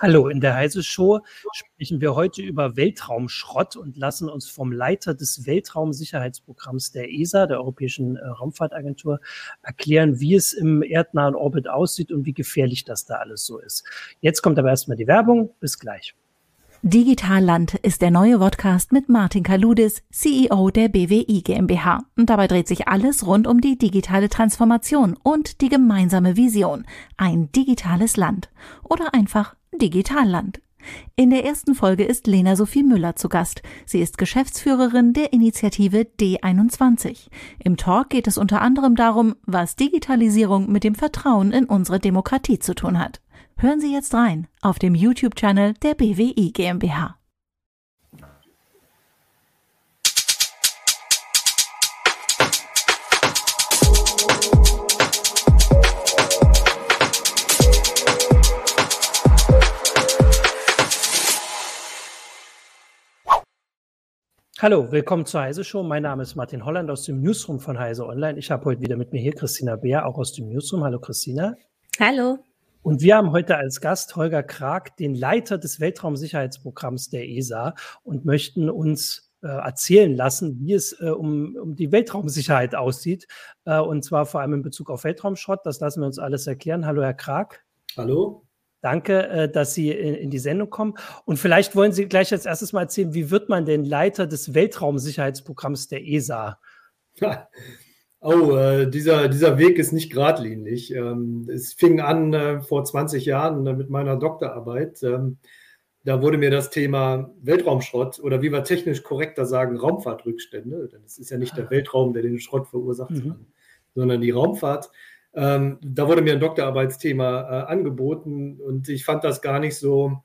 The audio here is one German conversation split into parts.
Hallo, in der Heise Show sprechen wir heute über Weltraumschrott und lassen uns vom Leiter des Weltraumsicherheitsprogramms der ESA, der Europäischen äh, Raumfahrtagentur, erklären, wie es im erdnahen Orbit aussieht und wie gefährlich das da alles so ist. Jetzt kommt aber erstmal die Werbung. Bis gleich. Digitalland ist der neue Podcast mit Martin Kaludis, CEO der BWI GmbH. Und dabei dreht sich alles rund um die digitale Transformation und die gemeinsame Vision. Ein digitales Land. Oder einfach Digitalland. In der ersten Folge ist Lena Sophie Müller zu Gast. Sie ist Geschäftsführerin der Initiative D21. Im Talk geht es unter anderem darum, was Digitalisierung mit dem Vertrauen in unsere Demokratie zu tun hat. Hören Sie jetzt rein auf dem YouTube-Channel der BWI GmbH. Hallo, willkommen zur Heise Show. Mein Name ist Martin Holland aus dem Newsroom von Heise Online. Ich habe heute wieder mit mir hier Christina Beer, auch aus dem Newsroom. Hallo Christina. Hallo. Und wir haben heute als Gast Holger Krag, den Leiter des Weltraumsicherheitsprogramms der ESA und möchten uns äh, erzählen lassen, wie es äh, um, um die Weltraumsicherheit aussieht. Äh, und zwar vor allem in Bezug auf Weltraumschrott. Das lassen wir uns alles erklären. Hallo, Herr Krag. Hallo. Danke, äh, dass Sie in, die Sendung kommen. Und vielleicht wollen Sie gleich als erstes mal erzählen, wie wird man denn Leiter des Weltraumsicherheitsprogramms der ESA? Oh, äh, dieser, dieser Weg ist nicht geradlinig. Ähm, es fing an äh, vor 20 Jahren äh, mit meiner Doktorarbeit. Ähm, da wurde mir das Thema Weltraumschrott oder wie wir technisch korrekter sagen, Raumfahrtrückstände, denn es ist ja nicht der ah. Weltraum, der den Schrott verursacht, mhm. sondern die Raumfahrt. Ähm, da wurde mir ein Doktorarbeitsthema äh, angeboten und ich fand das gar nicht so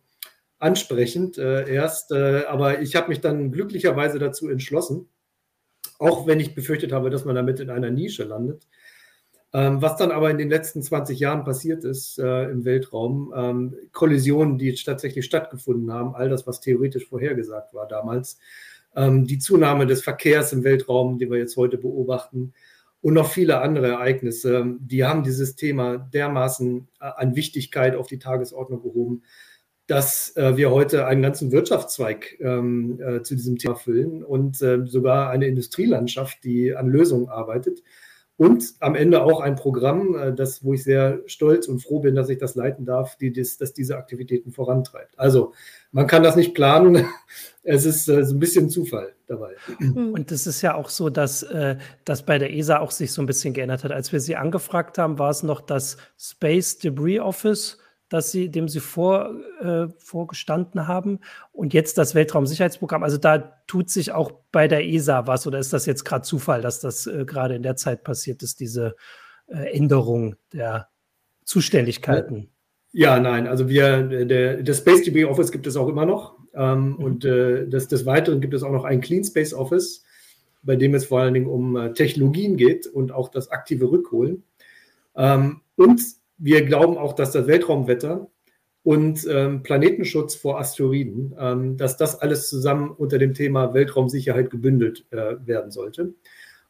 ansprechend äh, erst, äh, aber ich habe mich dann glücklicherweise dazu entschlossen auch wenn ich befürchtet habe, dass man damit in einer Nische landet. Ähm, was dann aber in den letzten 20 Jahren passiert ist äh, im Weltraum, ähm, Kollisionen, die tatsächlich stattgefunden haben, all das, was theoretisch vorhergesagt war damals, ähm, die Zunahme des Verkehrs im Weltraum, den wir jetzt heute beobachten, und noch viele andere Ereignisse, die haben dieses Thema dermaßen äh, an Wichtigkeit auf die Tagesordnung gehoben, dass äh, wir heute einen ganzen Wirtschaftszweig ähm, äh, zu diesem Thema füllen und sogar eine Industrielandschaft, die an Lösungen arbeitet. Und am Ende auch ein Programm, äh, das, wo ich sehr stolz und froh bin, dass ich das leiten darf, die, das, das diese Aktivitäten vorantreibt. Also man kann das nicht planen. Es ist äh, so ein bisschen Zufall dabei. Hm. Und es ist ja auch so, dass äh, das bei der ESA auch sich so ein bisschen geändert hat. Als wir sie angefragt haben, war es noch das Space Debris Office das sie, dem sie vor, äh, vorgestanden haben. Und jetzt das Weltraumsicherheitsprogramm. Also da tut sich auch bei der ESA was oder ist das jetzt gerade Zufall, dass das äh, gerade in der Zeit passiert ist, diese äh, Änderung der Zuständigkeiten? Ja, nein, also wir, der, das Space DB Office gibt es auch immer noch. Ähm, mhm. Und äh, des, des Weiteren gibt es auch noch ein Clean Space Office, bei dem es vor allen Dingen um äh, Technologien geht und auch das aktive Rückholen. Ähm, und wir glauben auch, dass das Weltraumwetter und ähm, Planetenschutz vor Asteroiden, ähm, dass das alles zusammen unter dem Thema Weltraumsicherheit gebündelt äh, werden sollte.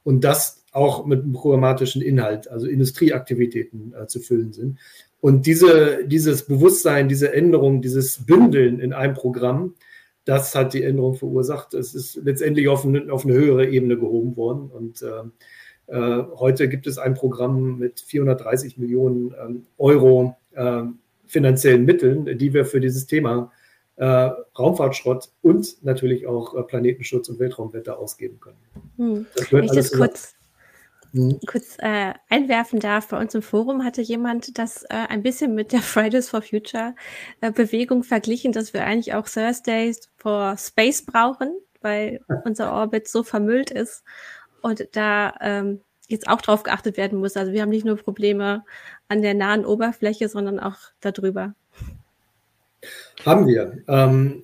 Und das auch mit einem programmatischen Inhalt, also Industrieaktivitäten äh, zu füllen sind. Und diese, dieses Bewusstsein, diese Änderung, dieses Bündeln in einem Programm, das hat die Änderung verursacht. Es ist letztendlich auf eine, auf eine höhere Ebene gehoben worden. Und äh, heute gibt es ein Programm mit 430 Millionen ähm, Euro äh, finanziellen Mitteln, die wir für dieses Thema äh, Raumfahrtschrott und natürlich auch äh, Planetenschutz und Weltraumwetter ausgeben können. Hm. Das Wenn ich das kurz, hm. kurz äh, einwerfen darf, bei uns im Forum hatte jemand das äh, ein bisschen mit der Fridays for Future Bewegung verglichen, dass wir eigentlich auch Thursdays for Space brauchen, weil unser Orbit so vermüllt ist und da ähm, jetzt auch drauf geachtet werden muss. Also wir haben nicht nur Probleme an der nahen Oberfläche, sondern auch darüber. Haben wir. Ähm,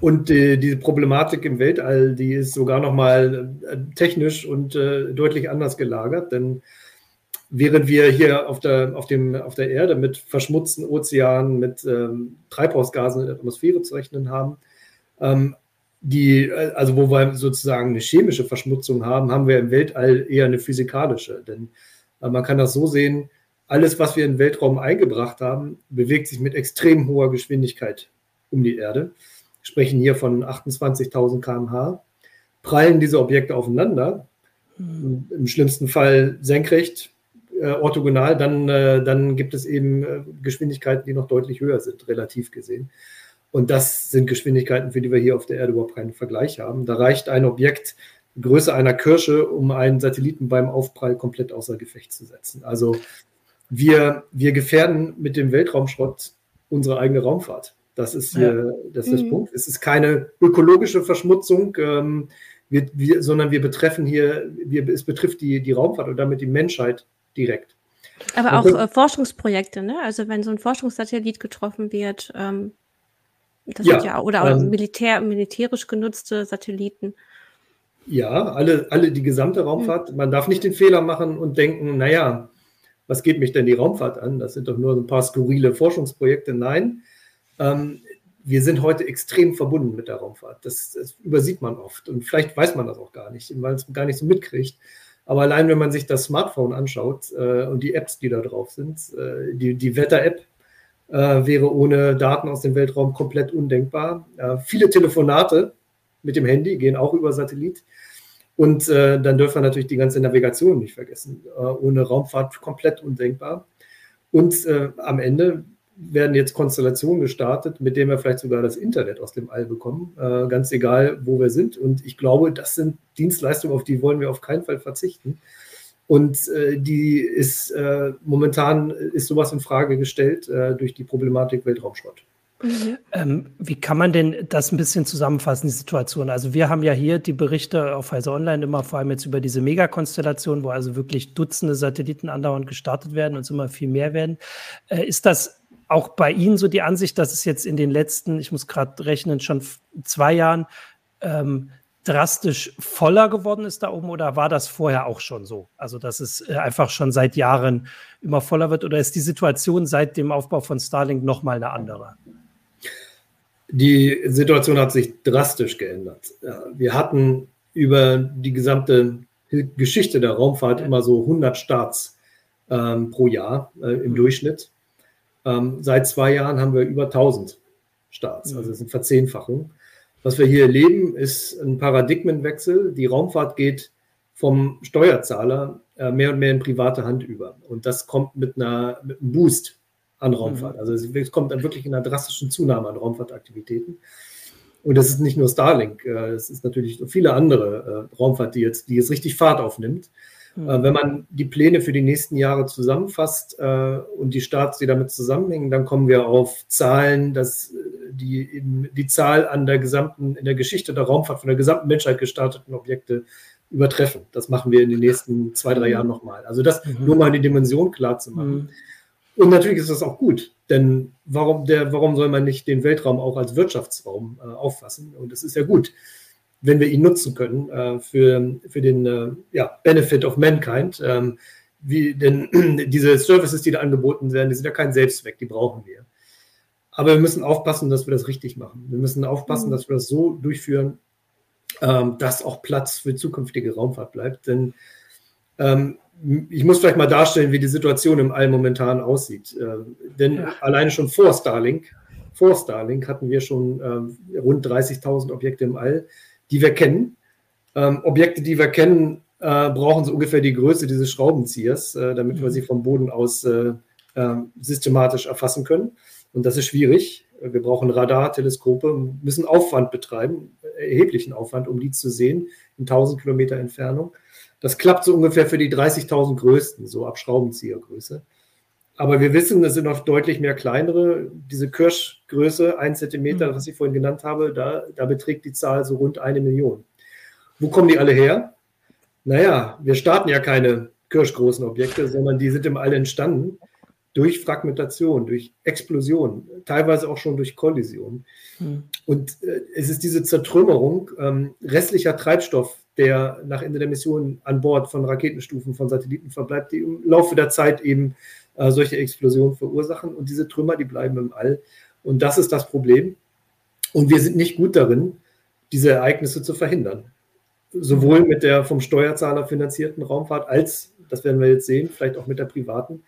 und die, diese Problematik im Weltall, die ist sogar noch mal äh, technisch und äh, deutlich anders gelagert, denn während wir hier auf der, auf dem, auf der Erde mit verschmutzten Ozeanen, mit ähm, Treibhausgasen in der Atmosphäre zu rechnen haben, ähm, die, also wo wir sozusagen eine chemische Verschmutzung haben, haben wir im Weltall eher eine physikalische. Denn äh, man kann das so sehen, alles, was wir in den Weltraum eingebracht haben, bewegt sich mit extrem hoher Geschwindigkeit um die Erde. Wir sprechen hier von 28.000 km/h. Prallen diese Objekte aufeinander, mhm. im schlimmsten Fall senkrecht, äh, orthogonal, dann, äh, dann gibt es eben äh, Geschwindigkeiten, die noch deutlich höher sind, relativ gesehen. Und das sind Geschwindigkeiten, für die wir hier auf der Erde überhaupt keinen Vergleich haben. Da reicht ein Objekt Größe einer Kirsche, um einen Satelliten beim Aufprall komplett außer Gefecht zu setzen. Also wir, wir gefährden mit dem Weltraumschrott unsere eigene Raumfahrt. Das ist hier ja. das ist mhm. Punkt. Es ist keine ökologische Verschmutzung, ähm, wir, wir, sondern wir betreffen hier, wir, es betrifft die, die Raumfahrt und damit die Menschheit direkt. Aber auch äh, Forschungsprojekte, ne? Also wenn so ein Forschungssatellit getroffen wird, ähm, das ja, ja oder ähm, Militär, militärisch genutzte Satelliten. Ja, alle, alle die gesamte Raumfahrt. Mhm. Man darf nicht den Fehler machen und denken, naja, was geht mich denn die Raumfahrt an? Das sind doch nur ein paar skurrile Forschungsprojekte. Nein, ähm, wir sind heute extrem verbunden mit der Raumfahrt. Das, das, übersieht man oft und vielleicht weiß man das auch gar nicht, weil es gar nicht so mitkriegt. Aber allein, wenn man sich das Smartphone anschaut äh, und die Apps, die da drauf sind, äh, die, die Wetter-App äh, wäre ohne Daten aus dem Weltraum komplett undenkbar. Äh, viele Telefonate mit dem Handy gehen auch über Satellit. Und äh, dann dürfen wir natürlich die ganze Navigation nicht vergessen. Äh, ohne Raumfahrt komplett undenkbar. Und am Ende werden jetzt Konstellationen gestartet, mit denen wir vielleicht sogar das Internet aus dem All bekommen, äh, ganz egal, wo wir sind. Und ich glaube, das sind Dienstleistungen, auf die wollen wir auf keinen Fall verzichten. Und äh, die ist äh, momentan ist sowas in Frage gestellt äh, durch die Problematik Weltraumschrott. Mhm. Ähm, wie kann man denn das ein bisschen zusammenfassen, die Situation? Also wir haben ja hier die Berichte auf Heise Online immer vor allem jetzt über diese Megakonstellation, wo also wirklich Dutzende Satelliten andauernd gestartet werden und es immer viel mehr werden. Äh, ist das auch bei Ihnen so die Ansicht, dass es jetzt in den letzten, ich muss gerade rechnen, schon zwei Jahren ähm, drastisch voller geworden ist da oben oder war das vorher auch schon so? Also, dass es äh, einfach schon seit Jahren immer voller wird oder ist die Situation seit dem Aufbau von Starlink nochmal eine andere? Die Situation hat sich drastisch geändert. Wir hatten über die gesamte Geschichte der Raumfahrt immer so 100 Starts ähm, pro Jahr äh, im mhm. Durchschnitt. Ähm, seit zwei Jahren haben wir über 1000 Starts, also es ist eine Verzehnfachung. Was wir hier erleben, ist ein Paradigmenwechsel. Die Raumfahrt geht vom Steuerzahler äh, mehr und mehr in private Hand über. Und das kommt mit, einer, mit einem Boost an Raumfahrt. Mhm. Also es kommt dann wirklich in einer drastischen Zunahme an Raumfahrtaktivitäten. Und das ist nicht nur Starlink, äh, es ist natürlich viele andere äh, Raumfahrt, die jetzt, die jetzt richtig Fahrt aufnimmt. Mhm. wenn man die Pläne für die nächsten Jahre zusammenfasst äh, und die Starts, die damit zusammenhängen, dann kommen wir auf Zahlen, dass äh, die, die Zahl an der gesamten, in der Geschichte der Raumfahrt von der gesamten Menschheit gestarteten Objekte übertreffen. Das machen wir in den nächsten zwei, drei mhm. Jahren nochmal. Also das mhm. nur mal die Dimension klar zu machen. Mhm. Und natürlich ist das auch gut, denn warum, der, warum soll man nicht den Weltraum auch als Wirtschaftsraum äh, auffassen? Und es ist ja gut wenn wir ihn nutzen können äh, für, für den äh, ja, Benefit of Mankind. Ähm, wie, denn diese Services, die da angeboten werden, die sind ja kein Selbstzweck, die brauchen wir. Aber wir müssen aufpassen, dass wir das richtig machen. Wir müssen aufpassen, mhm. dass wir das so durchführen, ähm, dass auch Platz für zukünftige Raumfahrt bleibt. Denn ähm, ich muss vielleicht mal darstellen, wie die Situation im All momentan aussieht. Ähm, denn ja. alleine schon vor Starlink, vor Starlink hatten wir schon ähm, rund 30.000 Objekte im All die wir kennen. Ähm, Objekte, die wir kennen, äh, brauchen so ungefähr die Größe dieses Schraubenziehers, äh, damit wir mhm. sie vom Boden aus äh, ähm, systematisch erfassen können. Und das ist schwierig. Wir brauchen Radarteleskope, müssen Aufwand betreiben, erheblichen Aufwand, um die zu sehen, in 1000 Kilometer Entfernung. Das klappt so ungefähr für die 30.000 größten, so ab Schraubenziehergröße. Aber wir wissen, es sind noch deutlich mehr kleinere. Diese Kirschgröße, ein Zentimeter, mhm. was ich vorhin genannt habe, da, da beträgt die Zahl so rund eine Million. Wo kommen die alle her? Naja, wir starten ja keine kirschgroßen Objekte, sondern die sind im All entstanden durch Fragmentation, durch Explosion, teilweise auch schon durch Kollision. Mhm. Und äh, es ist diese Zertrümmerung ähm, restlicher Treibstoff, der nach Ende der Mission an Bord von Raketenstufen, von Satelliten verbleibt, die im Laufe der Zeit eben äh, solche Explosionen verursachen. Und diese Trümmer, die bleiben im All. Und das ist das Problem. Und wir sind nicht gut darin, diese Ereignisse zu verhindern. Sowohl mit der vom Steuerzahler finanzierten Raumfahrt als, das werden wir jetzt sehen, vielleicht auch mit der privaten.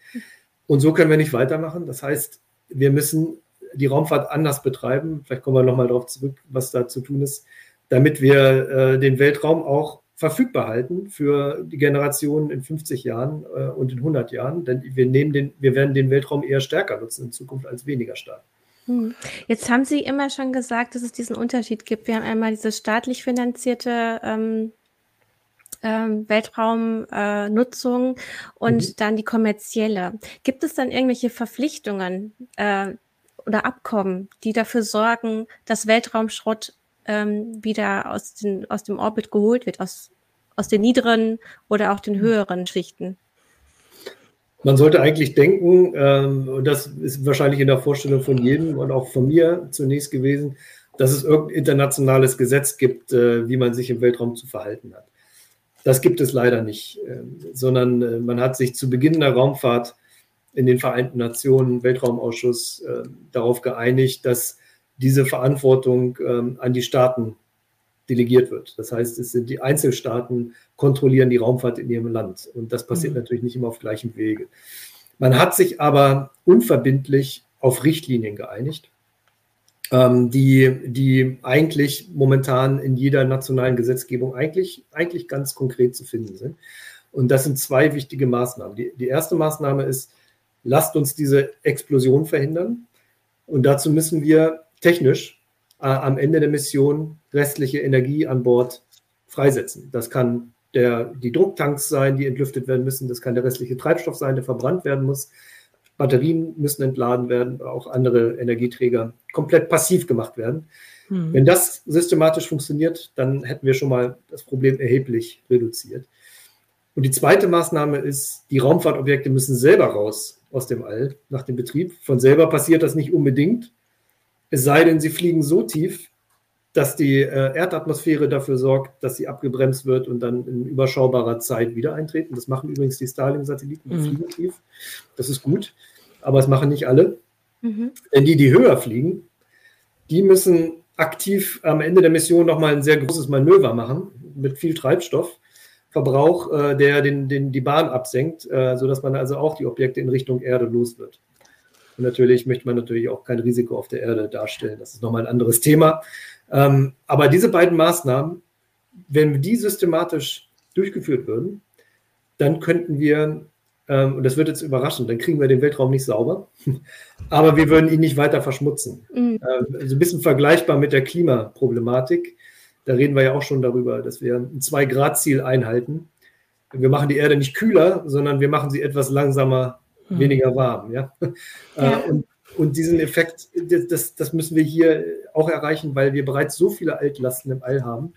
Und so können wir nicht weitermachen. Das heißt, wir müssen die Raumfahrt anders betreiben. Vielleicht kommen wir nochmal darauf zurück, was da zu tun ist, damit wir äh, den Weltraum auch verfügbar halten für die Generationen in 50 Jahren äh, und in 100 Jahren. Denn wir, nehmen den, wir werden den Weltraum eher stärker nutzen in Zukunft als weniger stark. Hm. Jetzt haben Sie immer schon gesagt, dass es diesen Unterschied gibt. Wir haben einmal diese staatlich finanzierte ähm, ähm, Weltraumnutzung äh, und mhm. dann die kommerzielle. Gibt es dann irgendwelche Verpflichtungen äh, oder Abkommen, die dafür sorgen, dass Weltraumschrott ähm, wieder aus, den, aus dem Orbit geholt wird, aus, aus den niederen oder auch den höheren Schichten? Man sollte eigentlich denken, ähm, und das ist wahrscheinlich in der Vorstellung von jedem und auch von mir zunächst gewesen, dass es irgendein internationales Gesetz gibt, äh, wie man sich im Weltraum zu verhalten hat. Das gibt es leider nicht, äh, sondern äh, man hat sich zu Beginn der Raumfahrt in den Vereinten Nationen Weltraumausschuss äh, darauf geeinigt, dass diese Verantwortung ähm, an die Staaten delegiert wird. Das heißt, es sind die Einzelstaaten kontrollieren die Raumfahrt in ihrem Land. Und das passiert mhm. natürlich nicht immer auf gleichem Wege. Man hat sich aber unverbindlich auf Richtlinien geeinigt, ähm, die, die eigentlich momentan in jeder nationalen Gesetzgebung eigentlich, eigentlich ganz konkret zu finden sind. Und das sind zwei wichtige Maßnahmen. Die, die erste Maßnahme ist, lasst uns diese Explosion verhindern. Und dazu müssen wir technisch äh, am Ende der Mission restliche Energie an Bord freisetzen. Das kann der, die Drucktanks sein, die entlüftet werden müssen. Das kann der restliche Treibstoff sein, der verbrannt werden muss. Batterien müssen entladen werden, auch andere Energieträger komplett passiv gemacht werden. Mhm. Wenn das systematisch funktioniert, dann hätten wir schon mal das Problem erheblich reduziert. Und die zweite Maßnahme ist, die Raumfahrtobjekte müssen selber raus aus dem All nach dem Betrieb. Von selber passiert das nicht unbedingt. Es sei denn, sie fliegen so tief, dass die äh, Erdatmosphäre dafür sorgt, dass sie abgebremst wird und dann in überschaubarer Zeit wieder eintreten. Das machen übrigens die Starlink-Satelliten, die mhm. fliegen tief. Das ist gut, aber es machen nicht alle. Mhm. Denn die, die höher fliegen, die müssen aktiv am Ende der Mission nochmal ein sehr großes Manöver machen mit viel Treibstoffverbrauch, äh, der den, den, die Bahn absenkt, äh, sodass man also auch die Objekte in Richtung Erde los wird. Und natürlich möchte man natürlich auch kein Risiko auf der Erde darstellen. Das ist nochmal ein anderes Thema. Ähm, aber diese beiden Maßnahmen, wenn die systematisch durchgeführt würden, dann könnten wir, ähm, und das wird jetzt überraschend, dann kriegen wir den Weltraum nicht sauber, aber wir würden ihn nicht weiter verschmutzen. Mhm. Ähm, also ein bisschen vergleichbar mit der Klimaproblematik. Da reden wir ja auch schon darüber, dass wir ein Zwei-Grad-Ziel einhalten. Wir machen die Erde nicht kühler, sondern wir machen sie etwas langsamer, mhm. weniger warm. Ja? ja. Äh, und und diesen Effekt, das, das müssen wir hier auch erreichen, weil wir bereits so viele Altlasten im All haben,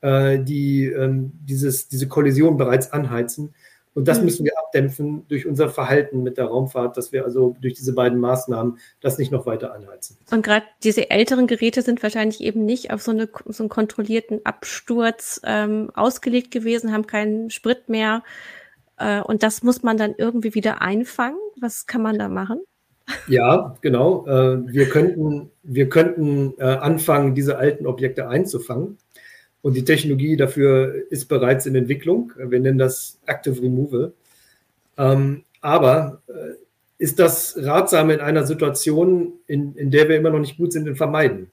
äh, die ähm, dieses, diese Kollision bereits anheizen. Und das mhm. müssen wir abdämpfen durch unser Verhalten mit der Raumfahrt, dass wir also durch diese beiden Maßnahmen das nicht noch weiter anheizen. Und gerade diese älteren Geräte sind wahrscheinlich eben nicht auf so, eine, so einen kontrollierten Absturz ähm, ausgelegt gewesen, haben keinen Sprit mehr. Äh, und das muss man dann irgendwie wieder einfangen. Was kann man da machen? Ja, genau. Äh, wir könnten, wir könnten äh, anfangen, diese alten Objekte einzufangen. Und die Technologie dafür ist bereits in Entwicklung. Wir nennen das Active Removal. Ähm, aber äh, ist das ratsam in einer Situation, in, in der wir immer noch nicht gut sind in Vermeiden?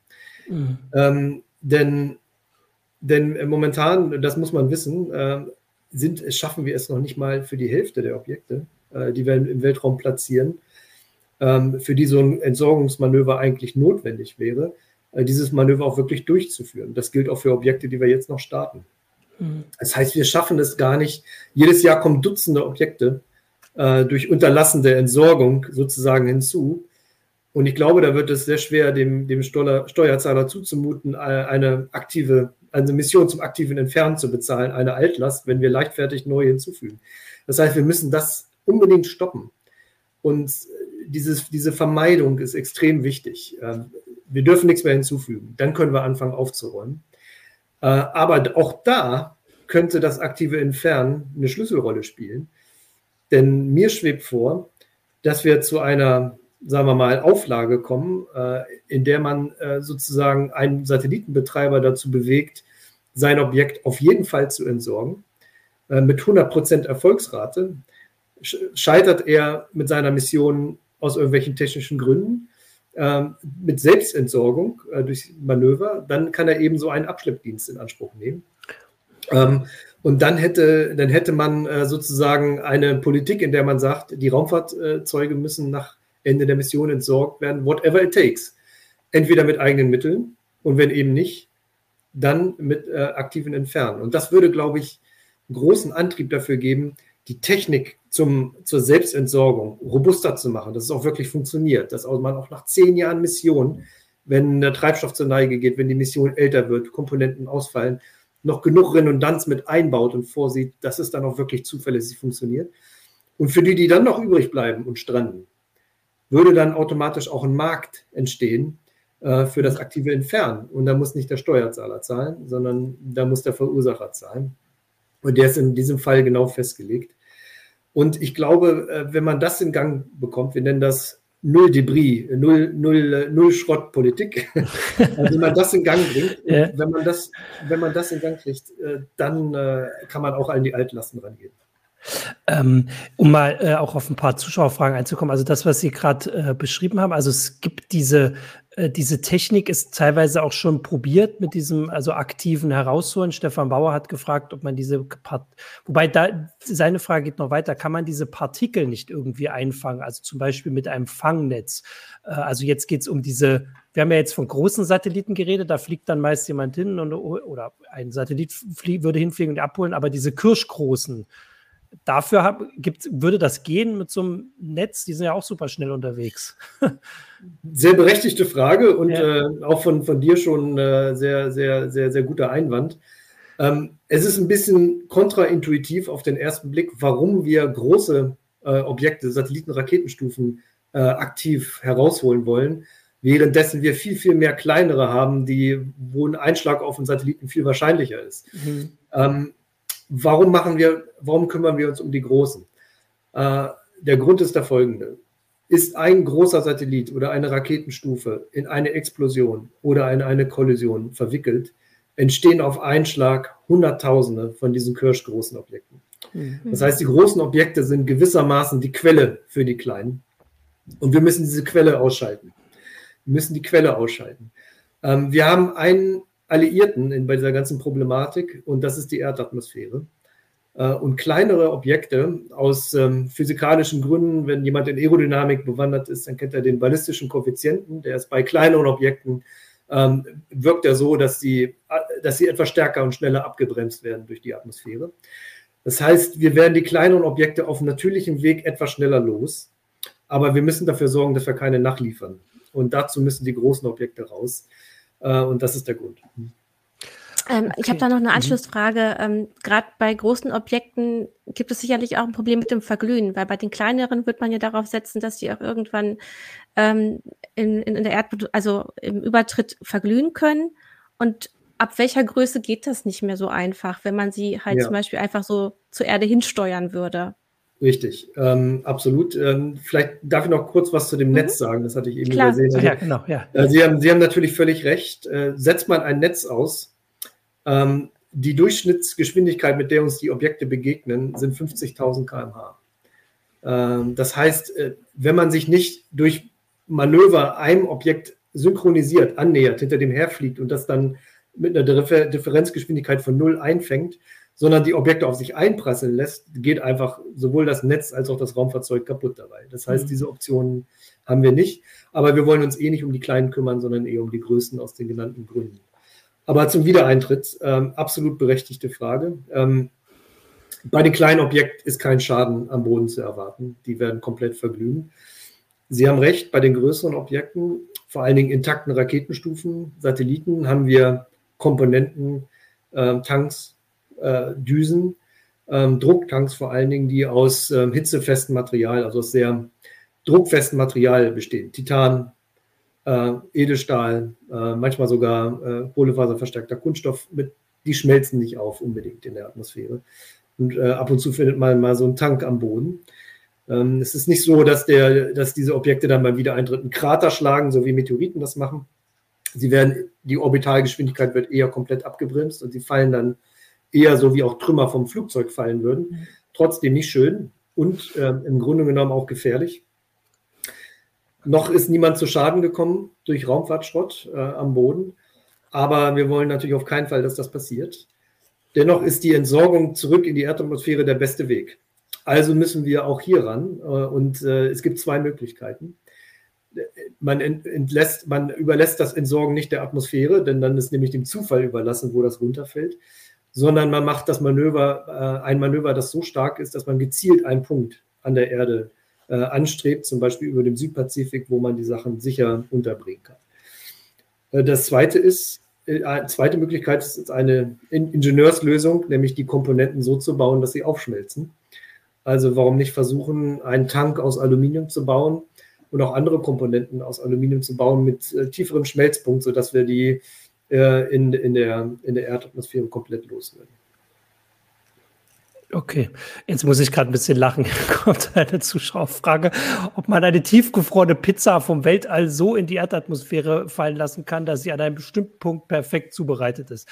Mhm. Ähm, denn, denn momentan, das muss man wissen, äh, sind, schaffen wir es noch nicht mal für die Hälfte der Objekte, äh, die wir im Weltraum platzieren, ähm, für die so ein Entsorgungsmanöver eigentlich notwendig wäre, äh, dieses Manöver auch wirklich durchzuführen. Das gilt auch für Objekte, die wir jetzt noch starten. Mhm. Das heißt, wir schaffen es gar nicht. Jedes Jahr kommen Dutzende Objekte äh, durch unterlassene Entsorgung sozusagen hinzu. Und ich glaube, da wird es sehr schwer, dem, dem Steuerzahler zuzumuten, äh, eine aktive, eine Mission zum aktiven Entfernen zu bezahlen, eine Altlast, wenn wir leichtfertig neue hinzufügen. Das heißt, wir müssen das unbedingt stoppen. Und dieses, diese Vermeidung ist extrem wichtig. Ähm, wir dürfen nichts mehr hinzufügen. Dann können wir anfangen aufzuräumen. Äh, aber auch da könnte das aktive Entfernen eine Schlüsselrolle spielen. Denn mir schwebt vor, dass wir zu einer, sagen wir mal, Auflage kommen, äh, in der man äh, sozusagen einen Satellitenbetreiber dazu bewegt, sein Objekt auf jeden Fall zu entsorgen, mit 100% Erfolgsrate scheitert er mit seiner Mission aus irgendwelchen technischen Gründen, ähm, mit Selbstentsorgung äh, durch Manöver, dann kann er eben so einen Abschleppdienst in Anspruch nehmen. Ähm, und dann hätte, dann hätte man äh, sozusagen eine Politik, in der man sagt, die Raumfahrtzeuge müssen nach Ende der Mission entsorgt werden, whatever it takes. Entweder mit eigenen Mitteln und wenn eben nicht, dann mit äh, aktiven Entfernen. Und das würde, glaube ich, großen Antrieb dafür geben, die Technik zum, zur Selbstentsorgung robuster zu machen, dass es auch wirklich funktioniert, dass man auch nach zehn Jahren Mission, wenn der Treibstoff zur Neige geht, wenn die Mission älter wird, Komponenten ausfallen, noch genug Redundanz mit einbaut und vorsieht, dass es dann auch wirklich zuverlässig funktioniert. Und für die, die dann noch übrig bleiben und stranden, würde dann automatisch auch ein Markt entstehen äh, für das aktive Entfernen. Und da muss nicht der Steuerzahler zahlen, sondern da muss der Verursacher zahlen. Und der ist in diesem Fall genau festgelegt. Und ich glaube, äh, wenn man das in Gang bekommt, wir nennen das Null Debris, Null, Null, Null Schrottpolitik, also wenn man das in Gang bringt, ja. wenn, man das, wenn man das in Gang kriegt, äh, dann äh, kann man auch an die Altlasten rangehen. Ähm, um mal äh, auch auf ein paar Zuschauerfragen einzukommen, also das, was Sie gerade äh, beschrieben haben, also es gibt diese, äh, diese Technik ist teilweise auch schon probiert mit diesem also aktiven Herausholen. Stefan Bauer hat gefragt, ob man diese, Part wobei da seine Frage geht noch weiter, kann man diese Partikel nicht irgendwie einfangen, also zum Beispiel mit einem Fangnetz? Äh, also jetzt geht es um diese wir haben ja jetzt von großen Satelliten geredet, da fliegt dann meist jemand hin und, oder ein Satellit würde hinfliegen und abholen, aber diese kirschgroßen dafür hab, gibt, würde das gehen mit so einem Netz? Die sind ja auch super schnell unterwegs. Sehr berechtigte Frage und ja. äh, auch von, von dir schon äh, sehr, sehr, sehr, sehr guter Einwand. Ähm, es ist ein bisschen kontraintuitiv auf den ersten Blick, warum wir große äh, Objekte, Satelliten, Raketenstufen äh, aktiv herausholen wollen, währenddessen wir viel, viel mehr kleinere haben, die, wo ein Einschlag auf einen Satelliten viel wahrscheinlicher ist. Mhm. Ähm, warum machen wir, warum kümmern wir uns um die Großen? Äh, der Grund ist der folgende. Ist ein großer Satellit oder eine Raketenstufe in eine Explosion oder in eine Kollision verwickelt, entstehen auf einen Schlag Hunderttausende von diesen kirschgroßen Objekten. Mhm. Das heißt, die großen Objekte sind gewissermaßen die Quelle für die kleinen. Und wir müssen diese Quelle ausschalten. Wir müssen die Quelle ausschalten. Ähm, wir haben einen Alliierten in, bei dieser ganzen Problematik und das ist die Erdatmosphäre. Äh, und kleinere Objekte aus ähm, physikalischen Gründen, wenn jemand in Aerodynamik bewandert ist, dann kennt er den ballistischen Koeffizienten, der ist bei kleineren Objekten, ähm, wirkt er so, dass sie, dass sie etwas stärker und schneller abgebremst werden durch die Atmosphäre. Das heißt, wir werden die kleineren Objekte auf natürlichem Weg etwas schneller los, aber wir müssen dafür sorgen, dass wir keine nachliefern. Und dazu müssen die großen Objekte raus. Äh, und das ist der Grund. Ähm, okay. Ich habe da noch eine mhm. Anschlussfrage. Ähm, Gerade bei großen Objekten gibt es sicherlich auch ein Problem mit dem Verglühen, weil bei den kleineren wird man ja darauf setzen, dass die auch irgendwann ähm, in, in, in der Erd also im Übertritt verglühen können. Und ab welcher Größe geht das nicht mehr so einfach, wenn man sie halt ja. zum Beispiel einfach so zur Erde hinsteuern würde? Richtig, ähm, absolut. Ähm, vielleicht darf ich noch kurz was zu dem mhm. Netz sagen, das hatte ich eben Klar. übersehen. Also, ja, genau, ja. Äh, Sie, haben, Sie haben natürlich völlig recht. Äh, setzt man ein Netz aus, ähm, die Durchschnittsgeschwindigkeit, mit der uns die Objekte begegnen, sind 50.000 km/h. Ähm, das heißt, äh, wenn man sich nicht durch Manöver einem Objekt synchronisiert, annähert, hinter dem herfliegt und das dann mit einer Differenzgeschwindigkeit von null einfängt, sondern die Objekte auf sich einprasseln lässt, geht einfach sowohl das Netz als auch das Raumfahrzeug kaputt dabei. Das heißt, mhm. diese Optionen haben wir nicht. Aber wir wollen uns eh nicht um die Kleinen kümmern, sondern eher um die Größten aus den genannten Gründen. Aber zum Wiedereintritt, ähm, absolut berechtigte Frage. Ähm, bei den kleinen Objekten ist kein Schaden am Boden zu erwarten. Die werden komplett verglühen. Sie haben recht, bei den größeren Objekten, vor allen Dingen intakten Raketenstufen, Satelliten, haben wir Komponenten, äh, Tanks, äh, Düsen, ähm, Drucktanks vor allen Dingen, die aus ähm, hitzefestem Material, also aus sehr druckfestem Material bestehen. Titan, äh, Edelstahl, äh, manchmal sogar äh, Kohlefaserverstärkter Kunststoff, mit, die schmelzen nicht auf unbedingt in der Atmosphäre. Und äh, ab und zu findet man mal so einen Tank am Boden. Ähm, es ist nicht so, dass, der, dass diese Objekte dann beim Wiedereintritt einen Krater schlagen, so wie Meteoriten das machen. Sie werden, die Orbitalgeschwindigkeit wird eher komplett abgebremst und sie fallen dann eher so wie auch Trümmer vom Flugzeug fallen würden. Mhm. Trotzdem nicht schön. und äh, im Grunde genommen auch gefährlich. Noch ist niemand zu Schaden gekommen durch Raumfahrtschrott äh, am Boden, aber wir wollen natürlich auf keinen Fall, dass das passiert. Dennoch ist die Entsorgung zurück in die Erdatmosphäre der beste Weg. Also müssen wir auch hier ran äh, und äh, es gibt zwei Möglichkeiten man entlässt, man überlässt das Entsorgen nicht der Atmosphäre, denn dann ist nämlich dem Zufall überlassen, wo das runterfällt, sondern man macht das Manöver, äh, ein Manöver, das so stark ist, dass man gezielt einen Punkt an der Erde äh, anstrebt, zum Beispiel über dem Südpazifik, wo man die Sachen sicher unterbringen kann. Äh, das zweite ist, äh, zweite Möglichkeit ist eine Ingenieurslösung, nämlich die Komponenten so zu bauen, dass sie aufschmelzen. Also warum nicht versuchen, einen Tank aus Aluminium zu bauen, und auch andere Komponenten aus Aluminium zu bauen mit äh, tieferem Schmelzpunkt, sodass wir die äh, in, in, der, in der Erdatmosphäre komplett loswerden. Okay, jetzt muss ich gerade ein bisschen lachen. Hier kommt eine Zuschauerfrage, ob man eine tiefgefrorene Pizza vom Weltall so in die Erdatmosphäre fallen lassen kann, dass sie an einem bestimmten Punkt perfekt zubereitet ist.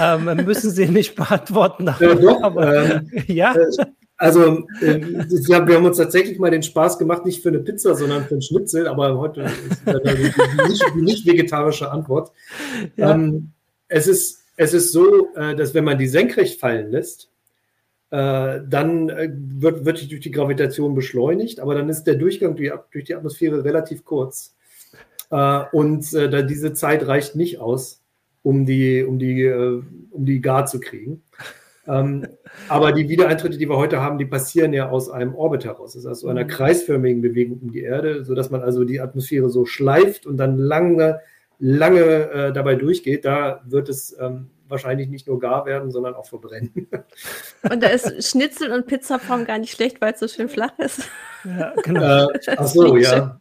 Ähm, müssen Sie nicht beantworten. Ja, doch, aber, ähm, ja. Äh, also, äh, wir haben uns tatsächlich mal den Spaß gemacht, nicht für eine Pizza, sondern für einen Schnitzel, aber heute ist die, nicht, die nicht vegetarische Antwort. Ja. Ähm, es, ist, es ist so, äh, dass wenn man die senkrecht fallen lässt, äh, dann äh, wird, wird die durch die Gravitation beschleunigt, aber dann ist der Durchgang durch, durch die Atmosphäre relativ kurz. Äh, und äh, diese Zeit reicht nicht aus, um die, um die, um die gar zu kriegen. Ähm, aber die Wiedereintritte, die wir heute haben, die passieren ja aus einem Orbit heraus. Das ist also einer mhm. kreisförmigen Bewegung um die Erde, sodass man also die Atmosphäre so schleift und dann lange, lange äh, dabei durchgeht. Da wird es ähm, wahrscheinlich nicht nur gar werden, sondern auch verbrennen. Und da ist Schnitzel und Pizzaform gar nicht schlecht, weil es so schön flach ist. Ja, genau. Äh, ach so, ja.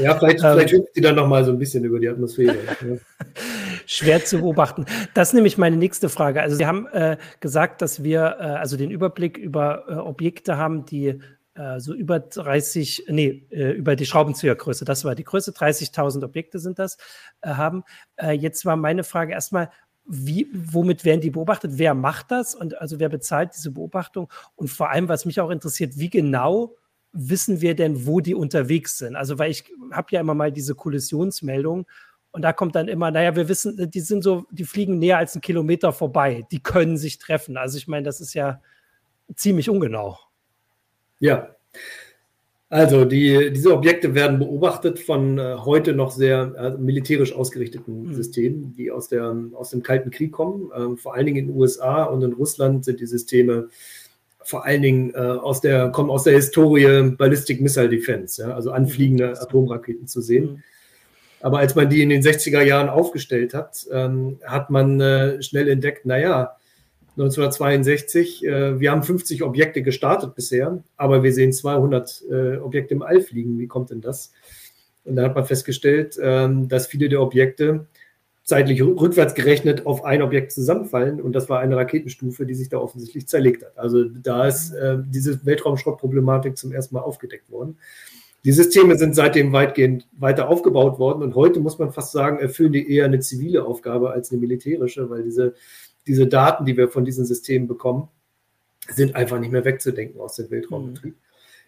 Ja, vielleicht, ähm, vielleicht hüpft sie dann noch mal so ein bisschen über die Atmosphäre. Ja. Schwer zu beobachten. Das ist nämlich meine nächste Frage. Also Sie haben äh, gesagt, dass wir äh, also den Überblick über äh, Objekte haben, die äh, so über 30, nee, äh, über die Schraubenziehergröße, das war die Größe, 30.000 Objekte sind das, haben. jetzt war meine Frage erstmal, wie, womit werden die beobachtet? Wer macht das? Und also wer bezahlt diese Beobachtung? Und vor allem, was mich auch interessiert, wie genau wissen wir denn, wo die unterwegs sind? Also, weil ich habe ja immer mal diese Kollisionsmeldung und da kommt dann immer, naja, wir wissen, die sind so, die fliegen näher als einen Kilometer vorbei, die können sich treffen. Also ich meine, das ist ja ziemlich ungenau. Ja. Also die, diese Objekte werden beobachtet von äh, heute noch sehr äh, militärisch ausgerichteten mhm. Systemen, die aus, der, aus dem Kalten Krieg kommen. Ähm, vor allen Dingen in den USA und in Russland sind die Systeme vor allen Dingen äh, aus der, kommen aus der Historie Ballistic Missile Defense, ja, also anfliegende mhm. Atomraketen zu sehen. Mhm. Aber als man die in den 60er Jahren aufgestellt hat, ähm, hat man äh, schnell entdeckt, naja, 1962. Äh, wir haben 50 Objekte gestartet bisher, aber wir sehen 200 äh, Objekte im All fliegen. Wie kommt denn das? Und da hat man festgestellt, ähm, dass viele der Objekte zeitlich rückwärts gerechnet auf ein Objekt zusammenfallen. Und das war eine Raketenstufe, die sich da offensichtlich zerlegt hat. Also da ist äh, diese Weltraumschrottproblematik zum ersten Mal aufgedeckt worden. Die Systeme sind seitdem weitgehend weiter aufgebaut worden und heute muss man fast sagen, erfüllen die eher eine zivile Aufgabe als eine militärische, weil diese diese Daten, die wir von diesen Systemen bekommen, sind einfach nicht mehr wegzudenken aus dem Weltraumbetrieb. Mhm.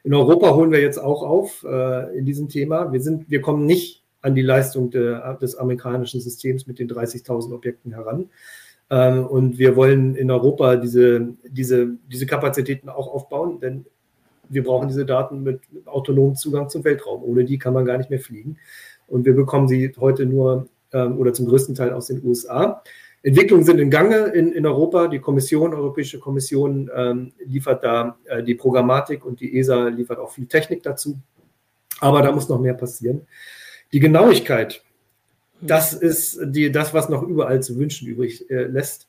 In Europa holen wir jetzt auch auf äh, in diesem Thema. Wir, sind, wir kommen nicht an die Leistung de, des amerikanischen Systems mit den 30.000 Objekten heran. Ähm, und wir wollen in Europa diese, diese, diese Kapazitäten auch aufbauen, denn wir brauchen diese Daten mit autonomem Zugang zum Weltraum. Ohne die kann man gar nicht mehr fliegen. Und wir bekommen sie heute nur ähm, oder zum größten Teil aus den USA. Entwicklungen sind in Gange in, in Europa. Die Kommission, Europäische Kommission ähm, liefert da äh, die Programmatik und die ESA liefert auch viel Technik dazu. Aber da muss noch mehr passieren. Die Genauigkeit, das ist die, das, was noch überall zu wünschen übrig äh, lässt.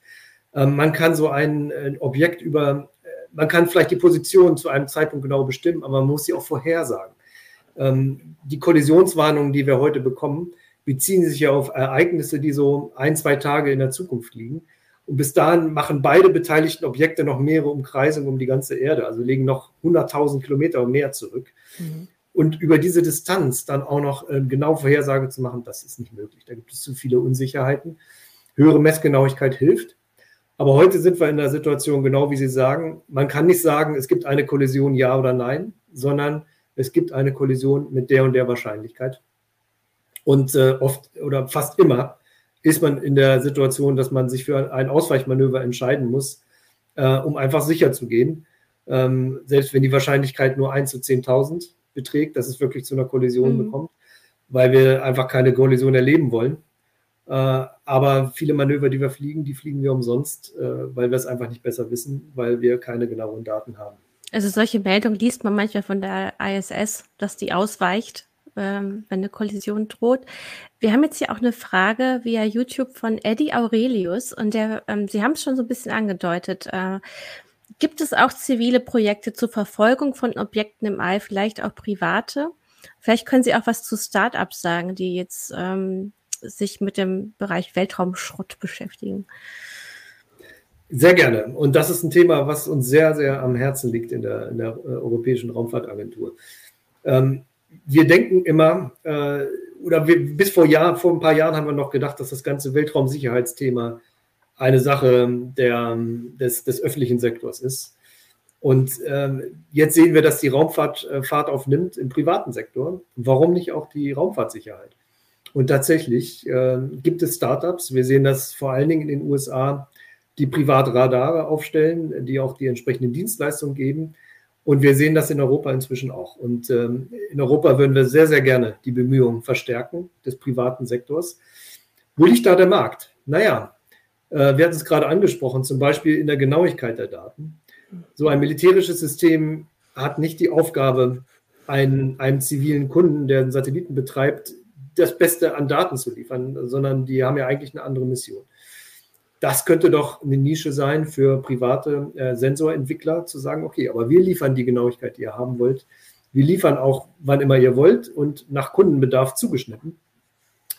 Ähm, man kann so ein, ein Objekt über, äh, man kann vielleicht die Position zu einem Zeitpunkt genau bestimmen, aber man muss sie auch vorhersagen. Ähm, die Kollisionswarnungen, die wir heute bekommen, beziehen sich ja auf Ereignisse, die so ein, zwei Tage in der Zukunft liegen. Und bis dahin machen beide beteiligten Objekte noch mehrere Umkreisungen um die ganze Erde, also legen noch 100.000 Kilometer und mehr zurück. Mhm. Und über diese Distanz dann auch noch äh, genau Vorhersage zu machen, das ist nicht möglich. Da gibt es zu viele Unsicherheiten. Höhere Messgenauigkeit hilft. Aber heute sind wir in der Situation, genau wie Sie sagen, man kann nicht sagen, es gibt eine Kollision, ja oder nein, sondern es gibt eine Kollision mit der und der Wahrscheinlichkeit. Und äh, oft oder fast immer ist man in der Situation, dass man sich für ein Ausweichmanöver entscheiden muss, äh, um einfach sicher zu gehen. Ähm, selbst wenn die Wahrscheinlichkeit nur 1 zu 10.000 beträgt, dass es wirklich zu einer Kollision mhm. bekommt, weil wir einfach keine Kollision erleben wollen. Äh, aber viele Manöver, die wir fliegen, die fliegen wir umsonst, äh, weil wir es einfach nicht besser wissen, weil wir keine genauen Daten haben. Also solche Meldungen liest man manchmal von der ISS, dass die ausweicht, ähm, wenn eine Kollision droht. Wir haben jetzt hier auch eine Frage via YouTube von Eddie Aurelius und der, ähm, Sie haben es schon so ein bisschen angedeutet. Äh, gibt es auch zivile Projekte zur Verfolgung von Objekten im All, vielleicht auch private? Vielleicht können Sie auch was zu Startups sagen, die jetzt ähm, sich mit dem Bereich Weltraumschrott beschäftigen. Sehr gerne. Und das ist ein Thema, was uns sehr, sehr am Herzen liegt in der, in der äh, Europäischen Raumfahrtagentur. Ähm, wir denken immer, äh, oder wir, bis vor, Jahr, vor ein paar Jahren haben wir noch gedacht, dass das ganze Weltraumsicherheitsthema eine Sache der, des, des öffentlichen Sektors ist. Und ähm, jetzt sehen wir, dass die Raumfahrt äh, Fahrt aufnimmt im privaten Sektor. Warum nicht auch die Raumfahrtsicherheit? Und tatsächlich äh, gibt es Startups, wir sehen das vor allen Dingen in den USA, die Privatradare aufstellen, die auch die entsprechenden Dienstleistungen geben. Und wir sehen das in Europa inzwischen auch. Und ähm, in Europa würden wir sehr, sehr gerne die Bemühungen verstärken des privaten Sektors. Wo liegt da der Markt? Naja, äh, wir hatten es gerade angesprochen, zum Beispiel in der Genauigkeit der Daten. So ein militärisches System hat nicht die Aufgabe, einen, einem zivilen Kunden, der einen Satelliten betreibt, das Beste an Daten zu liefern, sondern die haben ja eigentlich eine andere Mission. Das könnte doch eine Nische sein für private äh, Sensorentwickler, zu sagen, okay, aber wir liefern die Genauigkeit, die ihr haben wollt. Wir liefern auch, wann immer ihr wollt und nach Kundenbedarf zugeschnitten.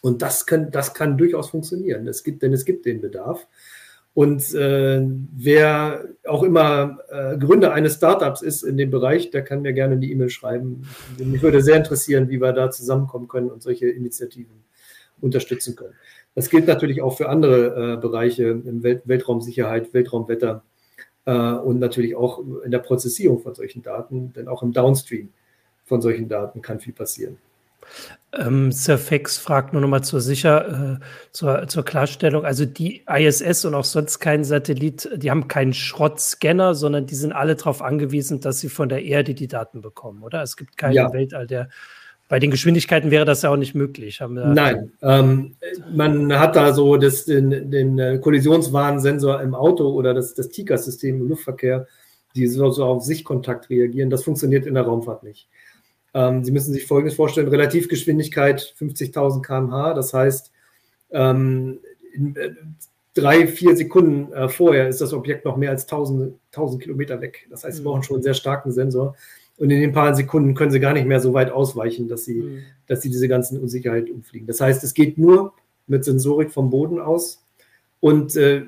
Und das kann, das kann durchaus funktionieren, es gibt, denn es gibt den Bedarf. Und äh, wer auch immer äh, Gründer eines Startups ist in dem Bereich, der kann mir gerne eine E-Mail schreiben. Mich würde sehr interessieren, wie wir da zusammenkommen können und solche Initiativen unterstützen können. Das gilt natürlich auch für andere äh, Bereiche im Welt Weltraumsicherheit, Weltraumwetter äh, und natürlich auch in der Prozessierung von solchen Daten, denn auch im Downstream von solchen Daten kann viel passieren. Ähm, Surfax fragt nur noch mal zur Sicher, äh, zur, zur Klarstellung. Also die ISS und auch sonst kein Satellit, die haben keinen Schrottscanner, sondern die sind alle darauf angewiesen, dass sie von der Erde die Daten bekommen, oder? Es gibt keinen ja. Weltall, der bei den Geschwindigkeiten wäre das ja auch nicht möglich. Nein, ähm, man hat da so das, den, den äh, Kollisionswarnsensor im Auto oder das, das TICA-System im Luftverkehr, die so, so auf Sichtkontakt reagieren. Das funktioniert in der Raumfahrt nicht. Ähm, Sie müssen sich Folgendes vorstellen: Relativgeschwindigkeit 50.000 km/h. Das heißt, ähm, in, äh, drei, vier Sekunden äh, vorher ist das Objekt noch mehr als 1000, 1000 Kilometer weg. Das heißt, Sie mhm. brauchen schon einen sehr starken Sensor. Und in den paar Sekunden können Sie gar nicht mehr so weit ausweichen, dass Sie, mhm. dass Sie diese ganzen Unsicherheiten umfliegen. Das heißt, es geht nur mit Sensorik vom Boden aus. Und äh,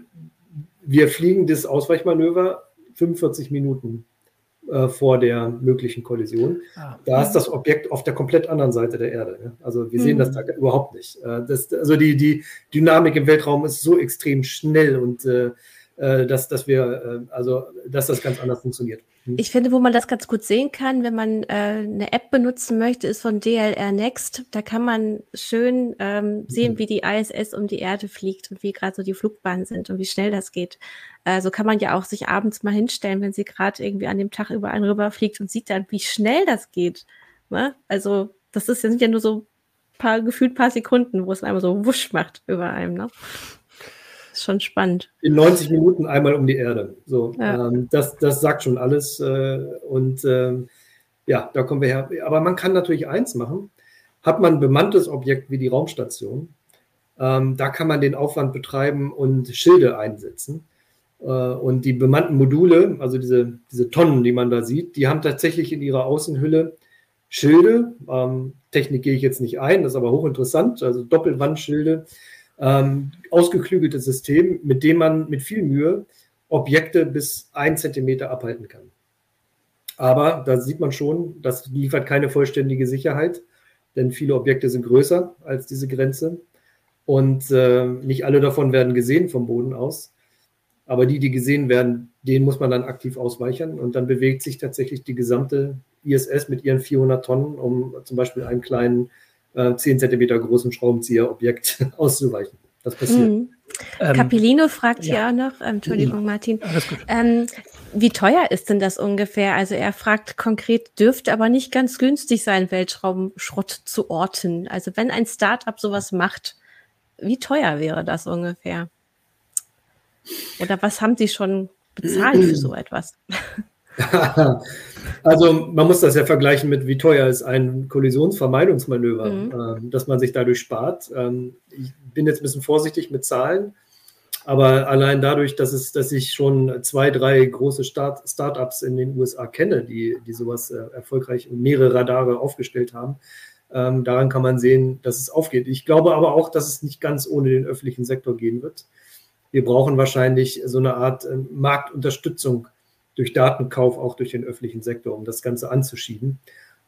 wir fliegen das Ausweichmanöver 45 Minuten äh, vor der möglichen Kollision. Ah. Da ist das Objekt auf der komplett anderen Seite der Erde. Ne? Also wir sehen mhm. das da überhaupt nicht. Äh, das, also die, die Dynamik im Weltraum ist so extrem schnell und äh, äh, dass, dass wir, also dass das ganz anders funktioniert. Hm. Ich finde, wo man das ganz gut sehen kann, wenn man äh, eine App benutzen möchte, ist von DLR Next. Da kann man schön ähm, sehen, mhm. wie die ISS um die Erde fliegt und wie gerade so die Flugbahnen sind und wie schnell das geht. Äh, so kann man ja auch sich abends mal hinstellen, wenn sie gerade irgendwie an dem Tag über einen rüberfliegt und sieht dann, wie schnell das geht. Ne? Also das ist, sind ja nur so paar, gefühlt paar Sekunden, wo es einmal so wusch macht über einem. Ne? Ist schon spannend. In 90 Minuten einmal um die Erde. So, ja. ähm, das, das sagt schon alles. Äh, und ähm, ja, da kommen wir her. Aber man kann natürlich eins machen. Hat man ein bemanntes Objekt wie die Raumstation, ähm, da kann man den Aufwand betreiben und Schilde einsetzen. Äh, und die bemannten Module, also diese, diese Tonnen, die man da sieht, die haben tatsächlich in ihrer Außenhülle Schilde. Ähm, Technik gehe ich jetzt nicht ein, das ist aber hochinteressant. Also Doppelwandschilde, ähm, ausgeklügelte System, mit dem man mit viel Mühe Objekte bis ein Zentimeter abhalten kann. Aber da sieht man schon, das liefert keine vollständige Sicherheit, denn viele Objekte sind größer als diese Grenze und äh, nicht alle davon werden gesehen vom Boden aus. Aber die, die gesehen werden, denen muss man dann aktiv ausweichen und dann bewegt sich tatsächlich die gesamte ISS mit ihren 400 Tonnen, um zum Beispiel einen kleinen äh, 10 Zentimeter großen Schraubenzieherobjekt auszuweichen. Das passiert. Mhm. Ähm, Capilino fragt ja. hier auch noch, ähm, Entschuldigung, mhm. Martin, ähm, wie teuer ist denn das ungefähr? Also er fragt konkret, dürfte aber nicht ganz günstig sein, Weltraumschrott zu orten. Also wenn ein Startup sowas macht, wie teuer wäre das ungefähr? Oder was haben Sie schon bezahlt für so etwas? also man muss das ja vergleichen mit, wie teuer ist ein Kollisionsvermeidungsmanöver, mhm. äh, dass man sich dadurch spart. Ähm, ich bin jetzt ein bisschen vorsichtig mit Zahlen, aber allein dadurch, dass, es, dass ich schon zwei, drei große Start, Startups in den USA kenne, die, die sowas äh, erfolgreich und mehrere Radare aufgestellt haben, ähm, daran kann man sehen, dass es aufgeht. Ich glaube aber auch, dass es nicht ganz ohne den öffentlichen Sektor gehen wird. Wir brauchen wahrscheinlich so eine Art äh, Marktunterstützung durch Datenkauf auch durch den öffentlichen Sektor, um das Ganze anzuschieben.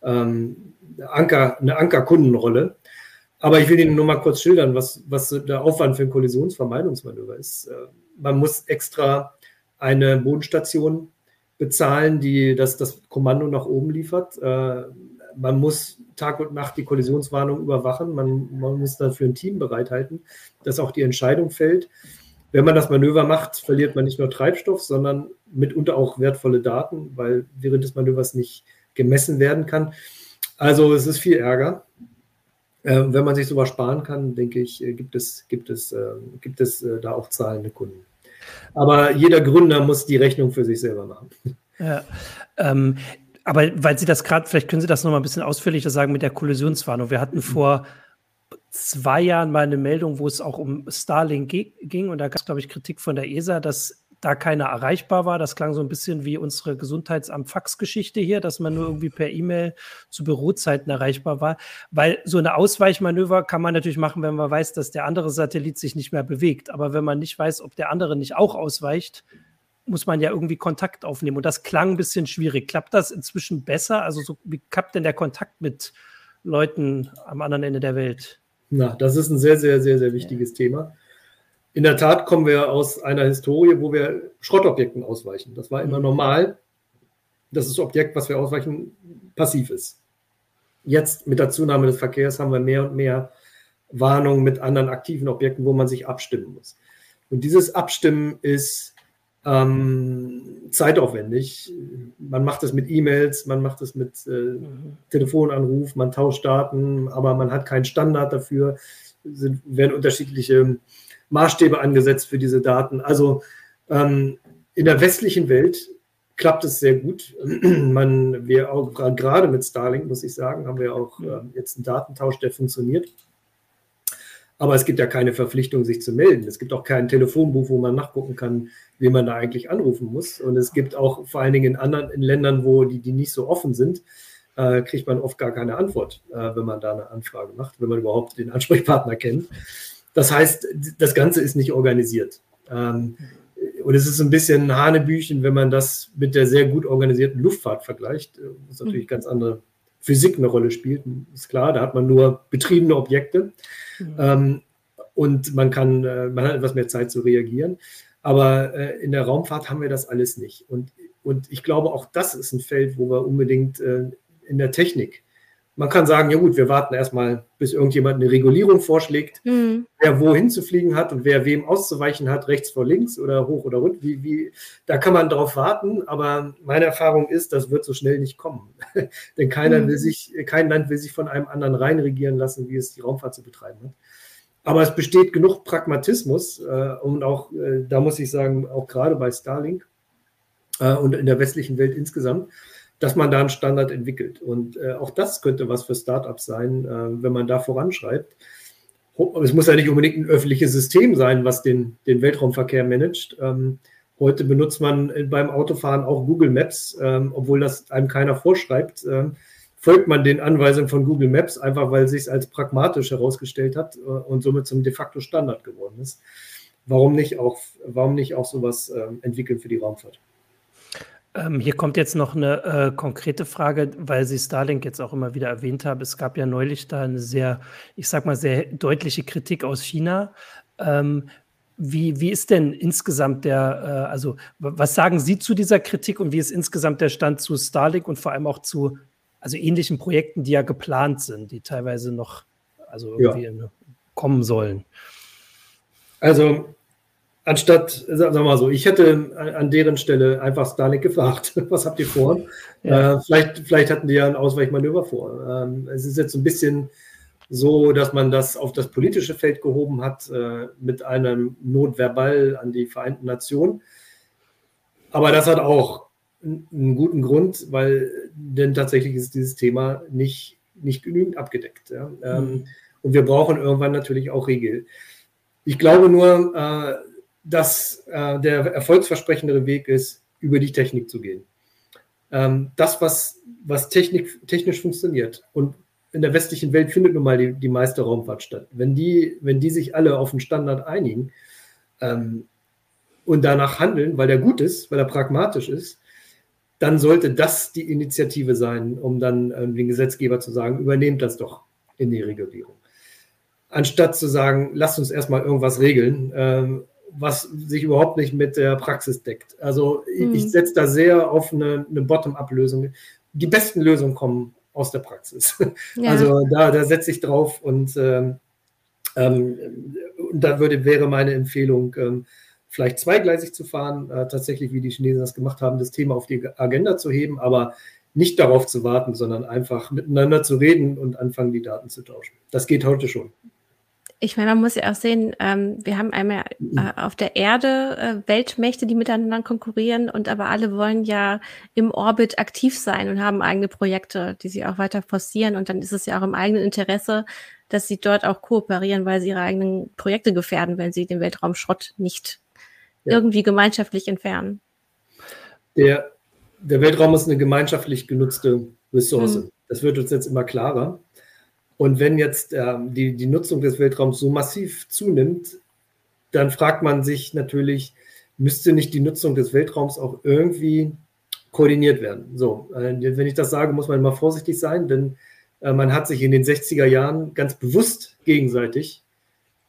Ähm, Anker, eine Ankerkundenrolle. Aber ich will Ihnen nur mal kurz schildern, was, was der Aufwand für ein Kollisionsvermeidungsmanöver ist. Äh, man muss extra eine Bodenstation bezahlen, die das, das Kommando nach oben liefert. Äh, man muss Tag und Nacht die Kollisionswarnung überwachen. Man, man muss dafür ein Team bereithalten, dass auch die Entscheidung fällt. Wenn man das Manöver macht, verliert man nicht nur Treibstoff, sondern mitunter auch wertvolle Daten, weil während des Manövers nicht gemessen werden kann. Also es ist viel Ärger. Äh, wenn man sich sowas sparen kann, denke ich, äh, gibt es, gibt es, äh, gibt es äh, da auch zahlende Kunden. Aber jeder Gründer muss die Rechnung für sich selber machen. Ja, ähm, aber weil Sie das gerade, vielleicht können Sie das noch mal ein bisschen ausführlicher sagen mit der Kollisionswarnung. Wir hatten vor zwei Jahren mal eine Meldung, wo es auch um Starlink ging und da gab es, glaube ich, Kritik von der ESA, dass da keiner erreichbar war. Das klang so ein bisschen wie unsere Gesundheitsamt-Fax-Geschichte hier, dass man nur irgendwie per E-Mail zu Bürozeiten erreichbar war. Weil so eine Ausweichmanöver kann man natürlich machen, wenn man weiß, dass der andere Satellit sich nicht mehr bewegt. Aber wenn man nicht weiß, ob der andere nicht auch ausweicht, muss man ja irgendwie Kontakt aufnehmen. Und das klang ein bisschen schwierig. Klappt das inzwischen besser? Also so, wie klappt denn der Kontakt mit Leuten am anderen Ende der Welt? Na, das ist ein sehr, sehr, sehr, sehr wichtiges ja. Thema. In der Tat kommen wir aus einer Historie, wo wir Schrottobjekten ausweichen. Das war immer normal, dass das Objekt, was wir ausweichen, passiv ist. Jetzt mit der Zunahme des Verkehrs haben wir mehr und mehr Warnungen mit anderen aktiven Objekten, wo man sich abstimmen muss. Und dieses Abstimmen ist ähm, zeitaufwendig. Man macht es mit E-Mails, man macht es mit äh, mhm. Telefonanruf, man tauscht Daten, aber man hat keinen Standard dafür. Sind, werden unterschiedliche Maßstäbe angesetzt für diese Daten. Also ähm, in der westlichen Welt klappt es sehr gut. Man, wir auch gerade mit Starlink, muss ich sagen, haben wir auch äh, jetzt einen Datentausch, der funktioniert. Aber es gibt ja keine Verpflichtung, sich zu melden. Es gibt auch kein Telefonbuch, wo man nachgucken kann, wie man da eigentlich anrufen muss. Und es gibt auch vor allen Dingen in anderen in Ländern, wo die, die nicht so offen sind, äh, kriegt man oft gar keine Antwort, äh, wenn man da eine Anfrage macht, wenn man überhaupt den Ansprechpartner kennt. Das heißt, das Ganze ist nicht organisiert. Ähm, und es ist ein bisschen Hanebüchen, wenn man das mit der sehr gut organisierten Luftfahrt vergleicht, was natürlich mhm. ganz andere Physik eine Rolle spielt, ist klar, da hat man nur betriebene Objekte mhm. ähm, und man kann, äh, man hat etwas mehr Zeit zu reagieren. Aber äh, in der Raumfahrt haben wir das alles nicht. Und, und ich glaube, auch das ist ein Feld, wo wir unbedingt äh, in der Technik man kann sagen, ja gut, wir warten erstmal, bis irgendjemand eine Regulierung vorschlägt, mhm. wer wohin zu fliegen hat und wer wem auszuweichen hat, rechts vor links oder hoch oder rund. Wie, wie, da kann man drauf warten, aber meine Erfahrung ist, das wird so schnell nicht kommen. Denn keiner mhm. will sich, kein Land will sich von einem anderen reinregieren lassen, wie es die Raumfahrt zu betreiben hat. Aber es besteht genug Pragmatismus äh, und auch, äh, da muss ich sagen, auch gerade bei Starlink äh, und in der westlichen Welt insgesamt, dass man da einen Standard entwickelt. Und äh, auch das könnte was für Startups sein, äh, wenn man da voranschreibt. Es muss ja nicht unbedingt ein öffentliches System sein, was den, den Weltraumverkehr managt. Ähm, heute benutzt man beim Autofahren auch Google Maps, ähm, obwohl das einem keiner vorschreibt. Ähm, folgt man den Anweisungen von Google Maps, einfach weil es sich als pragmatisch herausgestellt hat äh, und somit zum de facto Standard geworden ist. Warum nicht auch, warum nicht auch sowas äh, entwickeln für die Raumfahrt? Ähm, hier kommt jetzt noch eine äh, konkrete Frage, weil Sie Starlink jetzt auch immer wieder erwähnt haben. Es gab ja neulich da eine sehr, ich sag mal, sehr deutliche Kritik aus China. Ähm, wie, wie ist denn insgesamt der, äh, also was sagen Sie zu dieser Kritik und wie ist insgesamt der Stand zu Starlink und vor allem auch zu also ähnlichen Projekten, die ja geplant sind, die teilweise noch also irgendwie ja. kommen sollen? Also anstatt, sagen wir mal so, ich hätte an deren Stelle einfach Starlink gefragt, was habt ihr vor? Ja. Äh, vielleicht, vielleicht hatten die ja ein Ausweichmanöver vor. Ähm, es ist jetzt ein bisschen so, dass man das auf das politische Feld gehoben hat äh, mit einem Notverbal an die Vereinten Nationen. Aber das hat auch einen guten Grund, weil denn tatsächlich ist dieses Thema nicht, nicht genügend abgedeckt. Ja? Ähm, mhm. Und wir brauchen irgendwann natürlich auch Regeln. Ich glaube nur, äh, dass äh, der erfolgsversprechendere Weg ist, über die Technik zu gehen. Ähm, das, was, was Technik, technisch funktioniert und in der westlichen Welt findet nun mal die, die meiste Raumfahrt statt. Wenn die, wenn die sich alle auf einen Standard einigen ähm, und danach handeln, weil der gut ist, weil er pragmatisch ist, dann sollte das die Initiative sein, um dann äh, den Gesetzgeber zu sagen, übernehmt das doch in die Regulierung. Anstatt zu sagen, lasst uns erstmal irgendwas regeln, ähm, was sich überhaupt nicht mit der Praxis deckt. Also mhm. ich setze da sehr auf eine, eine Bottom-up-Lösung. Die besten Lösungen kommen aus der Praxis. Ja. Also da, da setze ich drauf und ähm, ähm, da würde, wäre meine Empfehlung, ähm, vielleicht zweigleisig zu fahren, äh, tatsächlich, wie die Chinesen das gemacht haben, das Thema auf die Agenda zu heben, aber nicht darauf zu warten, sondern einfach miteinander zu reden und anfangen, die Daten zu tauschen. Das geht heute schon ich meine, man muss ja auch sehen, ähm, wir haben einmal äh, auf der Erde äh, Weltmächte, die miteinander konkurrieren und aber alle wollen ja im Orbit aktiv sein und haben eigene Projekte, die sie auch weiter forcieren und dann ist es ja auch im eigenen Interesse, dass sie dort auch kooperieren, weil sie ihre eigenen Projekte gefährden, wenn sie den Weltraumschrott nicht ja. irgendwie gemeinschaftlich entfernen. Der, der Weltraum ist eine gemeinschaftlich genutzte Ressource. Mhm. Das wird uns jetzt immer klarer. Und wenn jetzt ähm, die, die Nutzung des Weltraums so massiv zunimmt, dann fragt man sich natürlich, müsste nicht die Nutzung des Weltraums auch irgendwie koordiniert werden? So, äh, wenn ich das sage, muss man immer vorsichtig sein, denn äh, man hat sich in den 60er Jahren ganz bewusst gegenseitig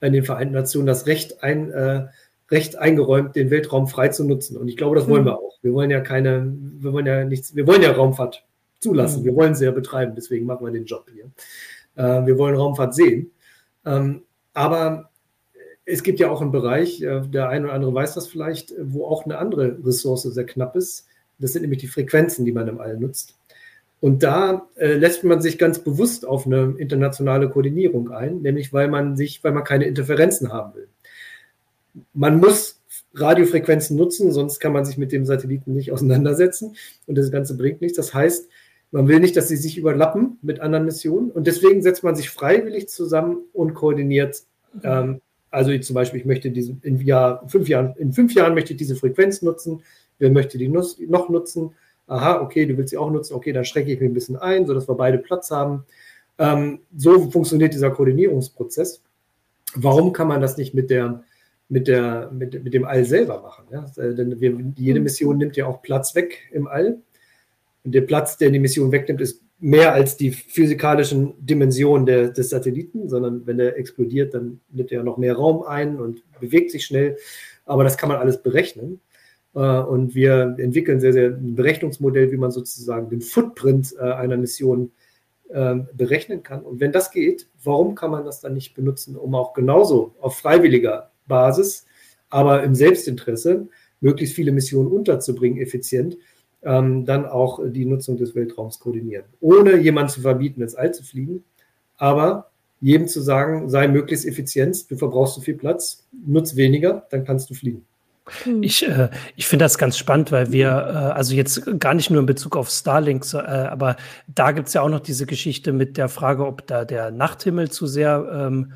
in den Vereinten Nationen das Recht, ein, äh, Recht eingeräumt, den Weltraum frei zu nutzen. Und ich glaube, das wollen hm. wir auch. Wir wollen ja keine, wir wollen ja nichts, wir wollen ja Raumfahrt zulassen. Hm. Wir wollen sie ja betreiben, deswegen machen wir den Job hier. Äh, wir wollen Raumfahrt sehen. Ähm, aber es gibt ja auch einen Bereich, äh, der eine oder andere weiß das vielleicht, wo auch eine andere Ressource sehr knapp ist. Das sind nämlich die Frequenzen, die man im All nutzt. Und da äh, lässt man sich ganz bewusst auf eine internationale Koordinierung ein, nämlich weil man sich, weil man keine Interferenzen haben will. Man muss Radiofrequenzen nutzen, sonst kann man sich mit dem Satelliten nicht auseinandersetzen und das Ganze bringt nichts. Das heißt, man will nicht, dass sie sich überlappen mit anderen Missionen und deswegen setzt man sich freiwillig zusammen und koordiniert. Ähm, also zum Beispiel, ich möchte diesen in Jahr, fünf Jahren, in fünf Jahren möchte ich diese Frequenz nutzen. Wer möchte die noch nutzen? Aha, okay, du willst sie auch nutzen. Okay, dann strecke ich mich ein bisschen ein, sodass wir beide Platz haben. Ähm, so funktioniert dieser Koordinierungsprozess. Warum kann man das nicht mit der mit, der, mit, mit dem All selber machen? Ja? Denn wir, jede Mission nimmt ja auch Platz weg im All. Der Platz, der die Mission wegnimmt, ist mehr als die physikalischen Dimensionen der, des Satelliten, sondern wenn der explodiert, dann nimmt er noch mehr Raum ein und bewegt sich schnell. Aber das kann man alles berechnen. Äh, und wir entwickeln sehr, sehr ein Berechnungsmodell, wie man sozusagen den Footprint äh, einer Mission ähm, berechnen kann. Und wenn das geht, warum kann man das dann nicht benutzen, um auch genauso auf freiwilliger Basis, aber im Selbstinteresse, möglichst viele Missionen unterzubringen, effizient, ähm, dann auch die Nutzung des Weltraums koordinieren. Ohne jemanden zu verbieten, ins All zu fliegen, aber jedem zu sagen, sei möglichst effizient, du verbrauchst zu viel Platz, nutz weniger, dann kannst du fliegen. Hm. Ich, äh, ich finde das ganz spannend, weil wir, äh, also jetzt gar nicht nur in Bezug auf Starlink, äh, aber da gibt es ja auch noch diese Geschichte mit der Frage, ob da der Nachthimmel zu sehr ähm,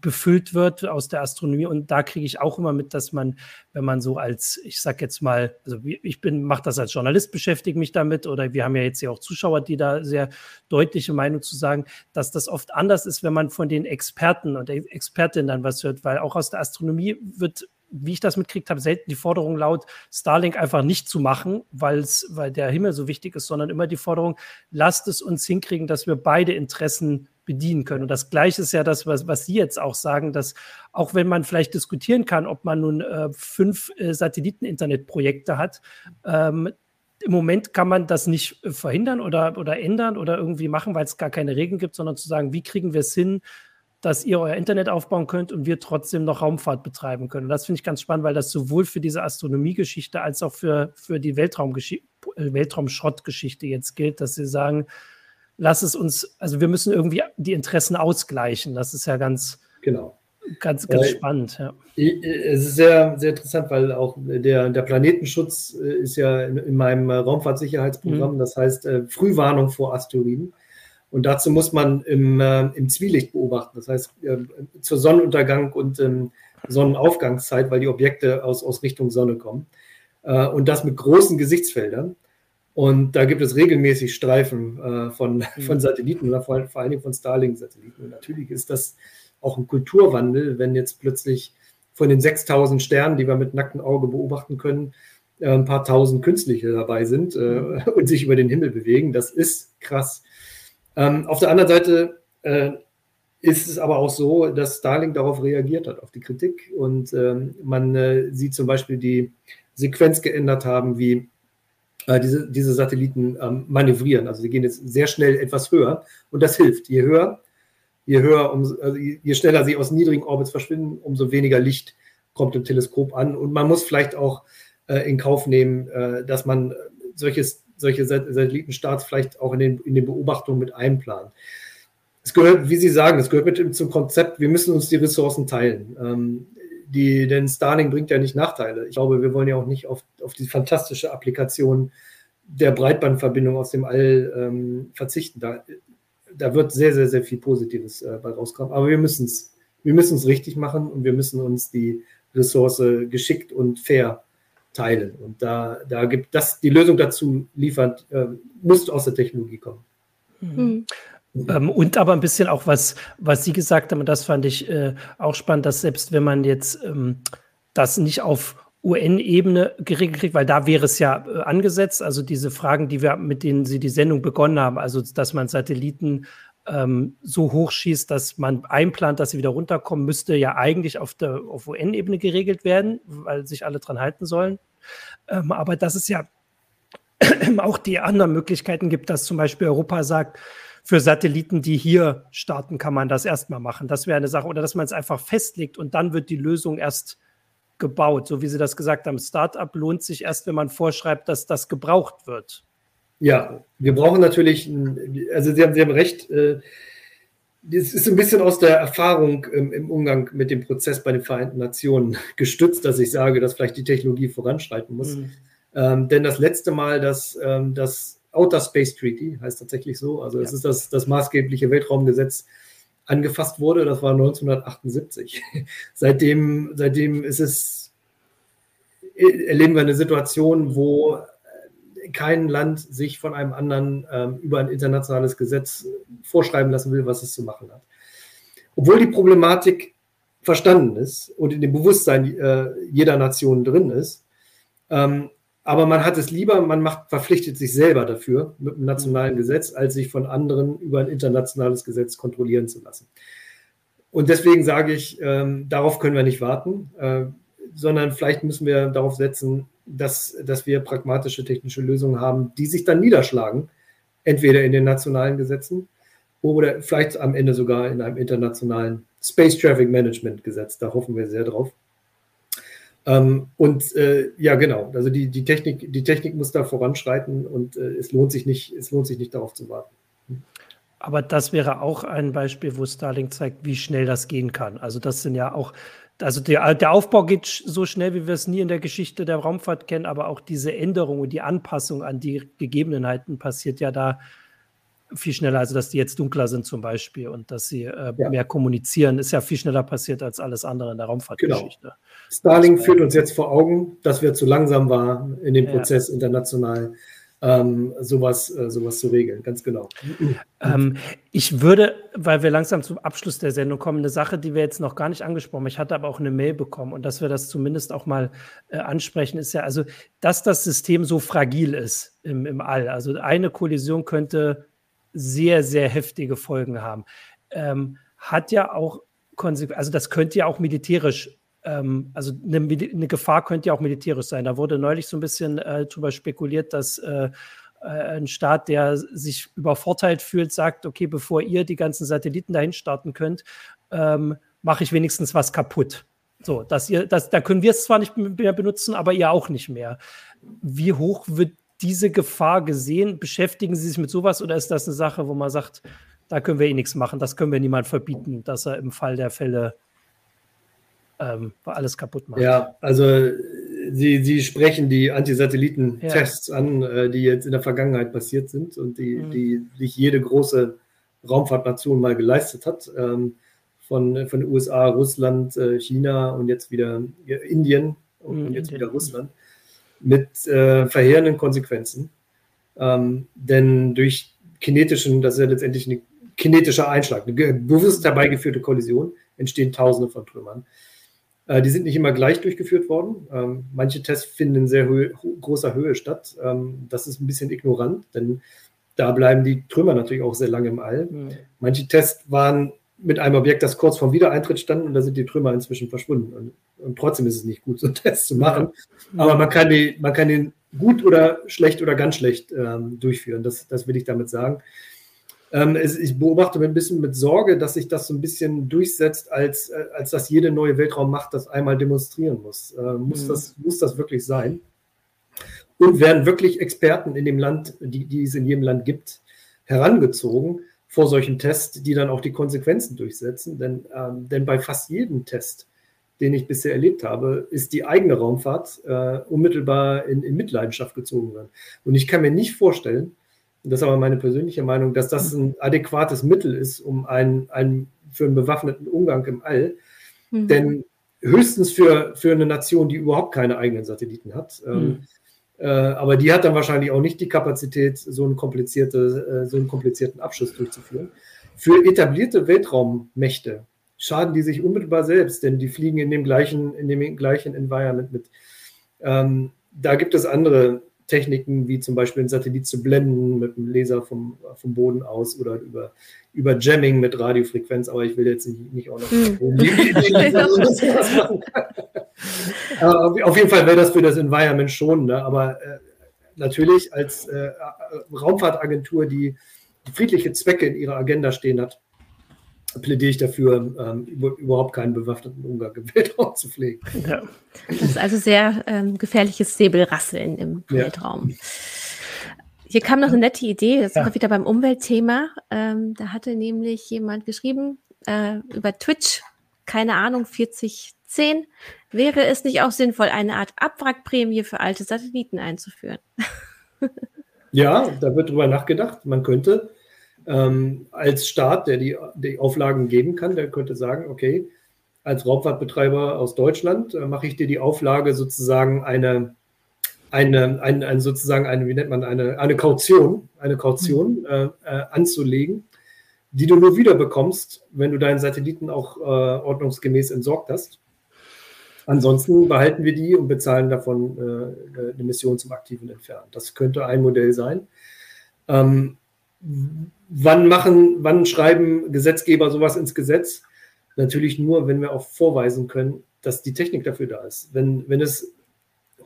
befüllt wird aus der Astronomie. Und da kriege ich auch immer mit, dass man, wenn man so als, ich sag jetzt mal, also ich bin, mache das als Journalist, beschäftige mich damit, oder wir haben ja jetzt ja auch Zuschauer, die da sehr deutliche Meinung zu sagen, dass das oft anders ist, wenn man von den Experten und Expertinnen dann was hört, weil auch aus der Astronomie wird wie ich das mitkriegt habe, selten die Forderung laut, Starlink einfach nicht zu machen, weil's, weil der Himmel so wichtig ist, sondern immer die Forderung, lasst es uns hinkriegen, dass wir beide Interessen bedienen können. Und das Gleiche ist ja das, was, was Sie jetzt auch sagen, dass auch wenn man vielleicht diskutieren kann, ob man nun äh, fünf äh, Satelliten-Internetprojekte hat, ähm, im Moment kann man das nicht äh, verhindern oder, oder ändern oder irgendwie machen, weil es gar keine Regeln gibt, sondern zu sagen, wie kriegen wir es hin, dass ihr euer Internet aufbauen könnt und wir trotzdem noch Raumfahrt betreiben können. Und das finde ich ganz spannend, weil das sowohl für diese Astronomiegeschichte als auch für, für die Weltraumschrottgeschichte jetzt gilt, dass sie sagen, lass es uns, also wir müssen irgendwie die Interessen ausgleichen. Das ist ja ganz, genau. ganz, ganz äh, spannend. Ja. Es ist sehr, sehr interessant, weil auch der, der Planetenschutz äh, ist ja in, in meinem Raumfahrtsicherheitsprogramm, mhm. das heißt äh, Frühwarnung vor Asteroiden. Und dazu muss man im, äh, im Zwielicht beobachten, das heißt äh, zur Sonnenuntergang und ähm, Sonnenaufgangszeit, weil die Objekte aus, aus Richtung Sonne kommen. Äh, und das mit großen Gesichtsfeldern. Und da gibt es regelmäßig Streifen äh, von, mhm. von Satelliten vor, vor allen Dingen von Starlink-Satelliten. Und natürlich ist das auch ein Kulturwandel, wenn jetzt plötzlich von den 6000 Sternen, die wir mit nacktem Auge beobachten können, äh, ein paar tausend künstliche dabei sind äh, mhm. und sich über den Himmel bewegen. Das ist krass. Ähm, auf der anderen Seite äh, ist es aber auch so, dass Starlink darauf reagiert hat, auf die Kritik. Und ähm, man äh, sieht zum Beispiel die Sequenz geändert haben, wie äh, diese, diese Satelliten ähm, manövrieren. Also sie gehen jetzt sehr schnell etwas höher und das hilft. Je höher, je höher, um, also je schneller sie aus niedrigen Orbits verschwinden, umso weniger Licht kommt im Teleskop an. Und man muss vielleicht auch äh, in Kauf nehmen, äh, dass man solches solche Satellitenstarts vielleicht auch in den, in den Beobachtungen mit einplanen. Es gehört, wie Sie sagen, es gehört mit zum Konzept, wir müssen uns die Ressourcen teilen. Ähm, die, denn Starlink bringt ja nicht Nachteile. Ich glaube, wir wollen ja auch nicht auf, auf die fantastische Applikation der Breitbandverbindung aus dem All ähm, verzichten. Da, da wird sehr, sehr, sehr viel Positives äh, bei rauskommen. Aber wir müssen es wir müssen es richtig machen und wir müssen uns die Ressource geschickt und fair teilen. Und da, da gibt das, die Lösung dazu liefert, äh, muss aus der Technologie kommen. Mhm. Ähm, und aber ein bisschen auch was, was Sie gesagt haben, das fand ich äh, auch spannend, dass selbst wenn man jetzt ähm, das nicht auf UN-Ebene geregelt kriegt, weil da wäre es ja äh, angesetzt, also diese Fragen, die wir, mit denen Sie die Sendung begonnen haben, also dass man Satelliten ähm, so hochschießt, dass man einplant, dass sie wieder runterkommen, müsste ja eigentlich auf der auf UN-Ebene geregelt werden, weil sich alle dran halten sollen. Ähm, aber dass es ja auch die anderen Möglichkeiten gibt, dass zum Beispiel Europa sagt, für Satelliten, die hier starten, kann man das erstmal machen. Das wäre eine Sache. Oder dass man es einfach festlegt und dann wird die Lösung erst gebaut. So wie Sie das gesagt haben, Startup lohnt sich erst, wenn man vorschreibt, dass das gebraucht wird. Ja, wir brauchen natürlich, also Sie haben, Sie haben recht, äh, es ist ein bisschen aus der Erfahrung im Umgang mit dem Prozess bei den Vereinten Nationen gestützt, dass ich sage, dass vielleicht die Technologie voranschreiten muss. Mhm. Ähm, denn das letzte Mal, dass ähm, das Outer Space Treaty, heißt tatsächlich so, also es ja. ist das, das maßgebliche Weltraumgesetz, angefasst wurde, das war 1978. seitdem, seitdem ist es, erleben wir eine Situation, wo kein Land sich von einem anderen ähm, über ein internationales Gesetz vorschreiben lassen will, was es zu machen hat. Obwohl die Problematik verstanden ist und in dem Bewusstsein äh, jeder Nation drin ist, ähm, aber man hat es lieber, man macht, verpflichtet sich selber dafür mit einem nationalen Gesetz, als sich von anderen über ein internationales Gesetz kontrollieren zu lassen. Und deswegen sage ich, ähm, darauf können wir nicht warten, äh, sondern vielleicht müssen wir darauf setzen, dass, dass wir pragmatische technische Lösungen haben, die sich dann niederschlagen, entweder in den nationalen Gesetzen oder vielleicht am Ende sogar in einem internationalen Space Traffic Management Gesetz. Da hoffen wir sehr drauf. Ähm, und äh, ja, genau, also die, die, Technik, die Technik muss da voranschreiten und äh, es, lohnt sich nicht, es lohnt sich nicht darauf zu warten. Aber das wäre auch ein Beispiel, wo Starlink zeigt, wie schnell das gehen kann. Also das sind ja auch also der, der Aufbau geht so schnell, wie wir es nie in der Geschichte der Raumfahrt kennen, aber auch diese Änderung und die Anpassung an die Gegebenheiten passiert ja da viel schneller, also dass die jetzt dunkler sind zum Beispiel und dass sie äh, ja. mehr kommunizieren, ist ja viel schneller passiert als alles andere in der Raumfahrtgeschichte. Genau. Starlink führt uns jetzt vor Augen, dass wir zu langsam waren in dem Prozess ja. international ähm, sowas, äh, sowas zu regeln, ganz genau. Ähm, ich würde, weil wir langsam zum Abschluss der Sendung kommen, eine Sache, die wir jetzt noch gar nicht angesprochen haben, ich hatte aber auch eine Mail bekommen und dass wir das zumindest auch mal äh, ansprechen, ist ja, also, dass das System so fragil ist im, im All. Also eine Kollision könnte sehr, sehr heftige Folgen haben. Ähm, hat ja auch Konsequenzen, also das könnte ja auch militärisch, ähm, also eine, eine, Gefahr könnte ja auch militärisch sein. Da wurde neulich so ein bisschen äh, drüber spekuliert, dass äh, äh, ein Staat, der sich übervorteilt fühlt, sagt, okay, bevor ihr die ganzen Satelliten dahin starten könnt, ähm, mache ich wenigstens was kaputt. So, dass ihr, das, da können wir es zwar nicht mehr benutzen, aber ihr auch nicht mehr. Wie hoch wird diese Gefahr gesehen? Beschäftigen Sie sich mit sowas oder ist das eine Sache, wo man sagt, da können wir eh nichts machen, das können wir niemand verbieten, dass er im Fall der Fälle ähm, alles kaputt macht? Ja, also Sie, Sie sprechen die Antisatelliten-Tests ja. an, äh, die jetzt in der Vergangenheit passiert sind und die, mhm. die sich jede große Raumfahrtnation mal geleistet hat. Ähm, von, von den USA, Russland, äh, China und jetzt wieder Indien und, mhm, jetzt wieder Russland mit äh, verheerenden Konsequenzen. Ähm, denn durch kinetischen, das ist ja letztendlich ein kinetischer Einschlag, eine bewusst herbeigeführte Kollision, entstehen Tausende von Trümmern. Äh, die sind nicht immer gleich durchgeführt worden. Ähm, manche Tests finden in sehr Höhe, großer Höhe statt. Ähm, das ist ein bisschen ignorant, denn da bleiben die Trümmer natürlich auch sehr lange im All. Mhm. Manche Tests waren mit einem Objekt, das kurz vorm Wiedereintritt stand und da sind die Trümmer inzwischen verschwunden. Und, und trotzdem ist es nicht gut, so einen Test zu machen. Aber man kann, die, man kann den gut oder schlecht oder ganz schlecht ähm, durchführen. Das, das will ich damit sagen. Ähm, es, ich beobachte ein bisschen mit Sorge, dass sich das so ein bisschen durchsetzt, als, äh, als dass jede neue Weltraummacht das einmal demonstrieren muss. Äh, muss, mhm. das, muss das wirklich sein? Und werden wirklich Experten in dem Land, die, die es in jedem Land gibt, herangezogen, vor solchen Tests, die dann auch die Konsequenzen durchsetzen. Denn, ähm, denn bei fast jedem Test, den ich bisher erlebt habe, ist die eigene Raumfahrt äh, unmittelbar in, in, Mitleidenschaft gezogen worden. Und ich kann mir nicht vorstellen, das ist aber meine persönliche Meinung, dass das ein adäquates Mittel ist, um einen, einen für einen bewaffneten Umgang im All. Mhm. Denn höchstens für, für eine Nation, die überhaupt keine eigenen Satelliten hat. Ähm, mhm. Aber die hat dann wahrscheinlich auch nicht die Kapazität, so, eine komplizierte, äh, so einen komplizierten Abschluss durchzuführen. Für etablierte Weltraummächte schaden die sich unmittelbar selbst, denn die fliegen in dem gleichen, in dem gleichen Environment mit. Ähm, da gibt es andere Techniken, wie zum Beispiel einen Satellit zu blenden mit einem Laser vom, vom Boden aus oder über, über Jamming mit Radiofrequenz, aber ich will jetzt nicht, nicht auch noch hm. auf jeden Fall wäre das für das Environment schon, ne? aber äh, natürlich als äh, Raumfahrtagentur, die friedliche Zwecke in ihrer Agenda stehen hat, plädiere ich dafür, ähm, überhaupt keinen bewaffneten Umgang im Weltraum zu pflegen. Ja. Das ist also sehr ähm, gefährliches Säbelrasseln im ja. Weltraum. Hier kam noch eine nette Idee, jetzt ja. sind wir wieder beim Umweltthema. Ähm, da hatte nämlich jemand geschrieben äh, über Twitch, keine Ahnung, 4010. Wäre es nicht auch sinnvoll, eine Art Abwrackprämie für alte Satelliten einzuführen? ja, da wird drüber nachgedacht. Man könnte ähm, als Staat, der die, die Auflagen geben kann, der könnte sagen, okay, als Raumfahrtbetreiber aus Deutschland äh, mache ich dir die Auflage sozusagen eine, eine, eine, eine, sozusagen eine, wie nennt man, eine, eine Kaution, eine Kaution mhm. äh, äh, anzulegen, die du nur wieder bekommst, wenn du deinen Satelliten auch äh, ordnungsgemäß entsorgt hast. Ansonsten behalten wir die und bezahlen davon äh, eine Mission zum aktiven Entfernen. Das könnte ein Modell sein. Ähm, wann machen, wann schreiben Gesetzgeber sowas ins Gesetz? Natürlich nur, wenn wir auch vorweisen können, dass die Technik dafür da ist. Wenn, wenn es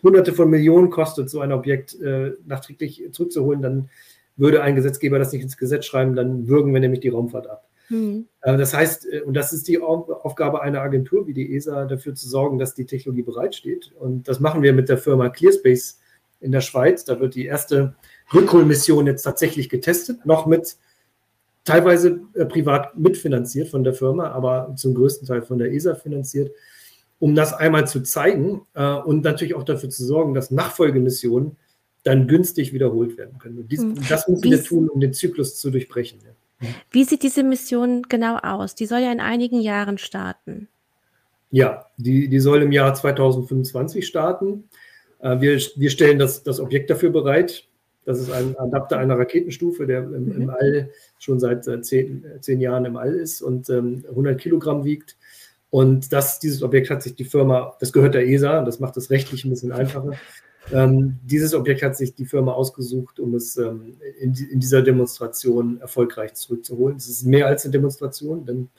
hunderte von Millionen kostet, so ein Objekt äh, nachträglich zurückzuholen, dann würde ein Gesetzgeber das nicht ins Gesetz schreiben, dann würgen wir nämlich die Raumfahrt ab. Mhm. Äh, das heißt, äh, und das ist die Aufgabe einer Agentur wie die ESA, dafür zu sorgen, dass die Technologie bereitsteht. Und das machen wir mit der Firma Clearspace in der Schweiz. Da wird die erste Rückholmission jetzt tatsächlich getestet, noch mit teilweise äh, privat mitfinanziert von der Firma, aber zum größten Teil von der ESA finanziert, um das einmal zu zeigen äh, und natürlich auch dafür zu sorgen, dass Nachfolgemissionen dann günstig wiederholt werden können. Und dies, hm. das müssen wir tun, um den Zyklus zu durchbrechen. Ja. Wie sieht diese Mission genau aus? Die soll ja in einigen Jahren starten. Ja, die, die soll im Jahr 2025 starten. Äh, wir, wir stellen das, das Objekt dafür bereit. Das ist ein Adapter einer Raketenstufe, der im, im mhm. All schon seit äh, zehn, zehn, Jahren im All ist und ähm, 100 Kilogramm wiegt. Und das, dieses Objekt hat sich die Firma, das gehört der ESA, das macht das rechtlich ein bisschen einfacher, Ähm, dieses Objekt hat sich die Firma ausgesucht, um es ähm, in, in, dieser Demonstration erfolgreich zurückzuholen. Es ist mehr als eine Demonstration, denn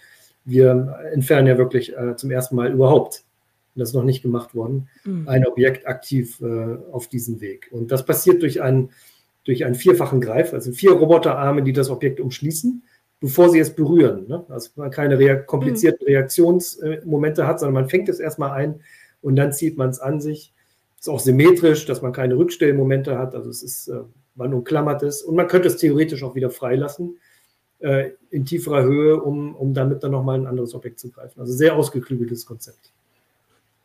wir entfernen ja wirklich äh, zum ersten Mal überhaupt, das ist noch nicht gemacht worden, mhm. ein Objekt aktiv äh, auf diesem Weg. Und das passiert durch einen, durch einen vierfachen Greif, also vier Roboterarme, die das Objekt umschließen bevor sie es berühren. Ne? Also man keine rea komplizierten mhm. Reaktionsmomente hat, sondern man fängt es erstmal ein und dann zieht man es an sich. Ist auch symmetrisch, dass man keine Rückstellmomente hat. Also es ist, äh, man umklammert es und man könnte es theoretisch auch wieder freilassen äh, in tieferer Höhe, um, um damit dann nochmal ein anderes Objekt zu greifen. Also sehr ausgeklügeltes Konzept.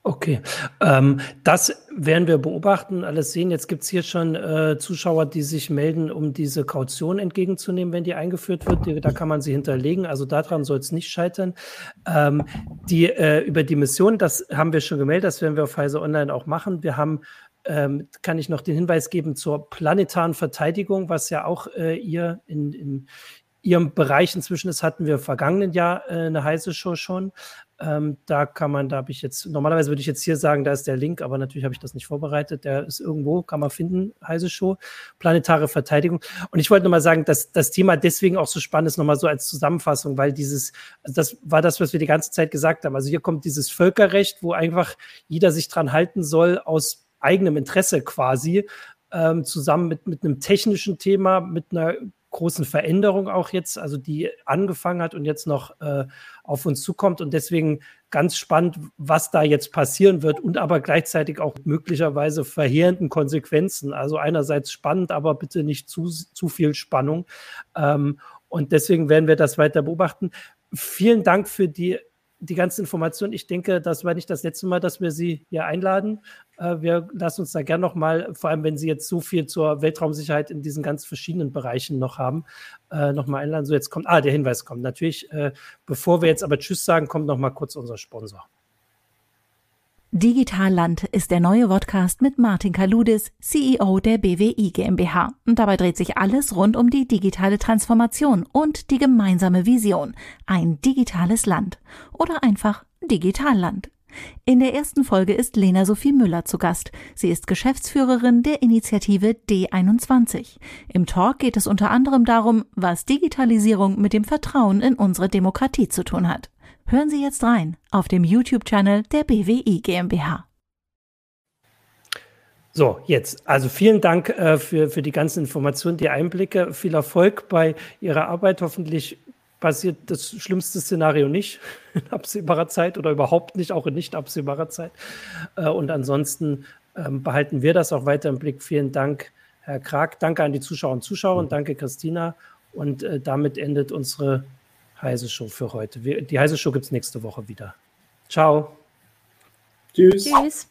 Okay, ähm, das werden wir beobachten, alles sehen. Jetzt gibt es hier schon äh, Zuschauer, die sich melden, um diese Kaution entgegenzunehmen, wenn die eingeführt wird. Die, da kann man sie hinterlegen. Also daran soll es nicht scheitern. Ähm, die, äh, über die Mission, das haben wir schon gemeldet, das werden wir auf Heise Online auch machen. Wir haben ähm, kann ich noch den Hinweis geben zur planetaren Verteidigung, was ja auch äh, ihr in, in, Ihrem Bereich inzwischen ist, hatten wir vergangenen Jahr äh, eine heiße Show schon. Ähm, da kann man, da habe ich jetzt, normalerweise würde ich jetzt hier sagen, da ist der Link, aber natürlich habe ich das nicht vorbereitet. Der ist irgendwo, kann man finden, heiße Show, planetare Verteidigung. Und ich wollte nochmal sagen, dass das Thema deswegen auch so spannend ist, nochmal so als Zusammenfassung, weil dieses, also das war das, was wir die ganze Zeit gesagt haben. Also hier kommt dieses Völkerrecht, wo einfach jeder sich dran halten soll, aus eigenem Interesse quasi, ähm, zusammen mit, mit einem technischen Thema, mit einer großen Veränderung auch jetzt, also die angefangen hat und jetzt noch äh, auf uns zukommt. Und deswegen ganz spannend, was da jetzt passieren wird und aber gleichzeitig auch möglicherweise verheerenden Konsequenzen. Also einerseits spannend, aber bitte nicht zu, zu viel Spannung. Ähm, und deswegen werden wir das weiter beobachten. Vielen Dank für die die ganzen Informationen. Ich denke, das war nicht das letzte Mal, dass wir Sie hier einladen. Äh, wir lassen uns da gerne nochmal, vor allem wenn Sie jetzt so viel zur Weltraumsicherheit in diesen ganz verschiedenen Bereichen noch haben, äh, nochmal einladen. So, jetzt kommt, ah, der Hinweis kommt natürlich. Äh, bevor wir jetzt aber Tschüss sagen, kommt nochmal kurz unser Sponsor. Digitalland ist der neue Podcast mit Martin Kaludis, CEO der BWI GmbH. Und dabei dreht sich alles rund um die digitale Transformation und die gemeinsame Vision. Ein digitales Land. Oder einfach Digitalland. In der ersten Folge ist Lena Sophie Müller zu Gast. Sie ist Geschäftsführerin der Initiative D21. Im Talk geht es unter anderem darum, was Digitalisierung mit dem Vertrauen in unsere Demokratie zu tun hat. Hören Sie jetzt rein auf dem YouTube-Channel der BWI GmbH. So, jetzt. Also vielen Dank äh, für, für die ganzen Informationen, die Einblicke. Viel Erfolg bei Ihrer Arbeit. Hoffentlich passiert das schlimmste Szenario nicht in absehbarer Zeit oder überhaupt nicht, auch in nicht absehbarer Zeit. Äh, und ansonsten ähm, behalten wir das auch weiter im Blick. Vielen Dank, Herr Krag. Danke an die Zuschauer und Zuschauer und danke, Christina. Und äh, damit endet unsere heiße Show für heute. Wir, die heiße Show gibt es nächste Woche wieder. Ciao. Tschüss. Tschüss.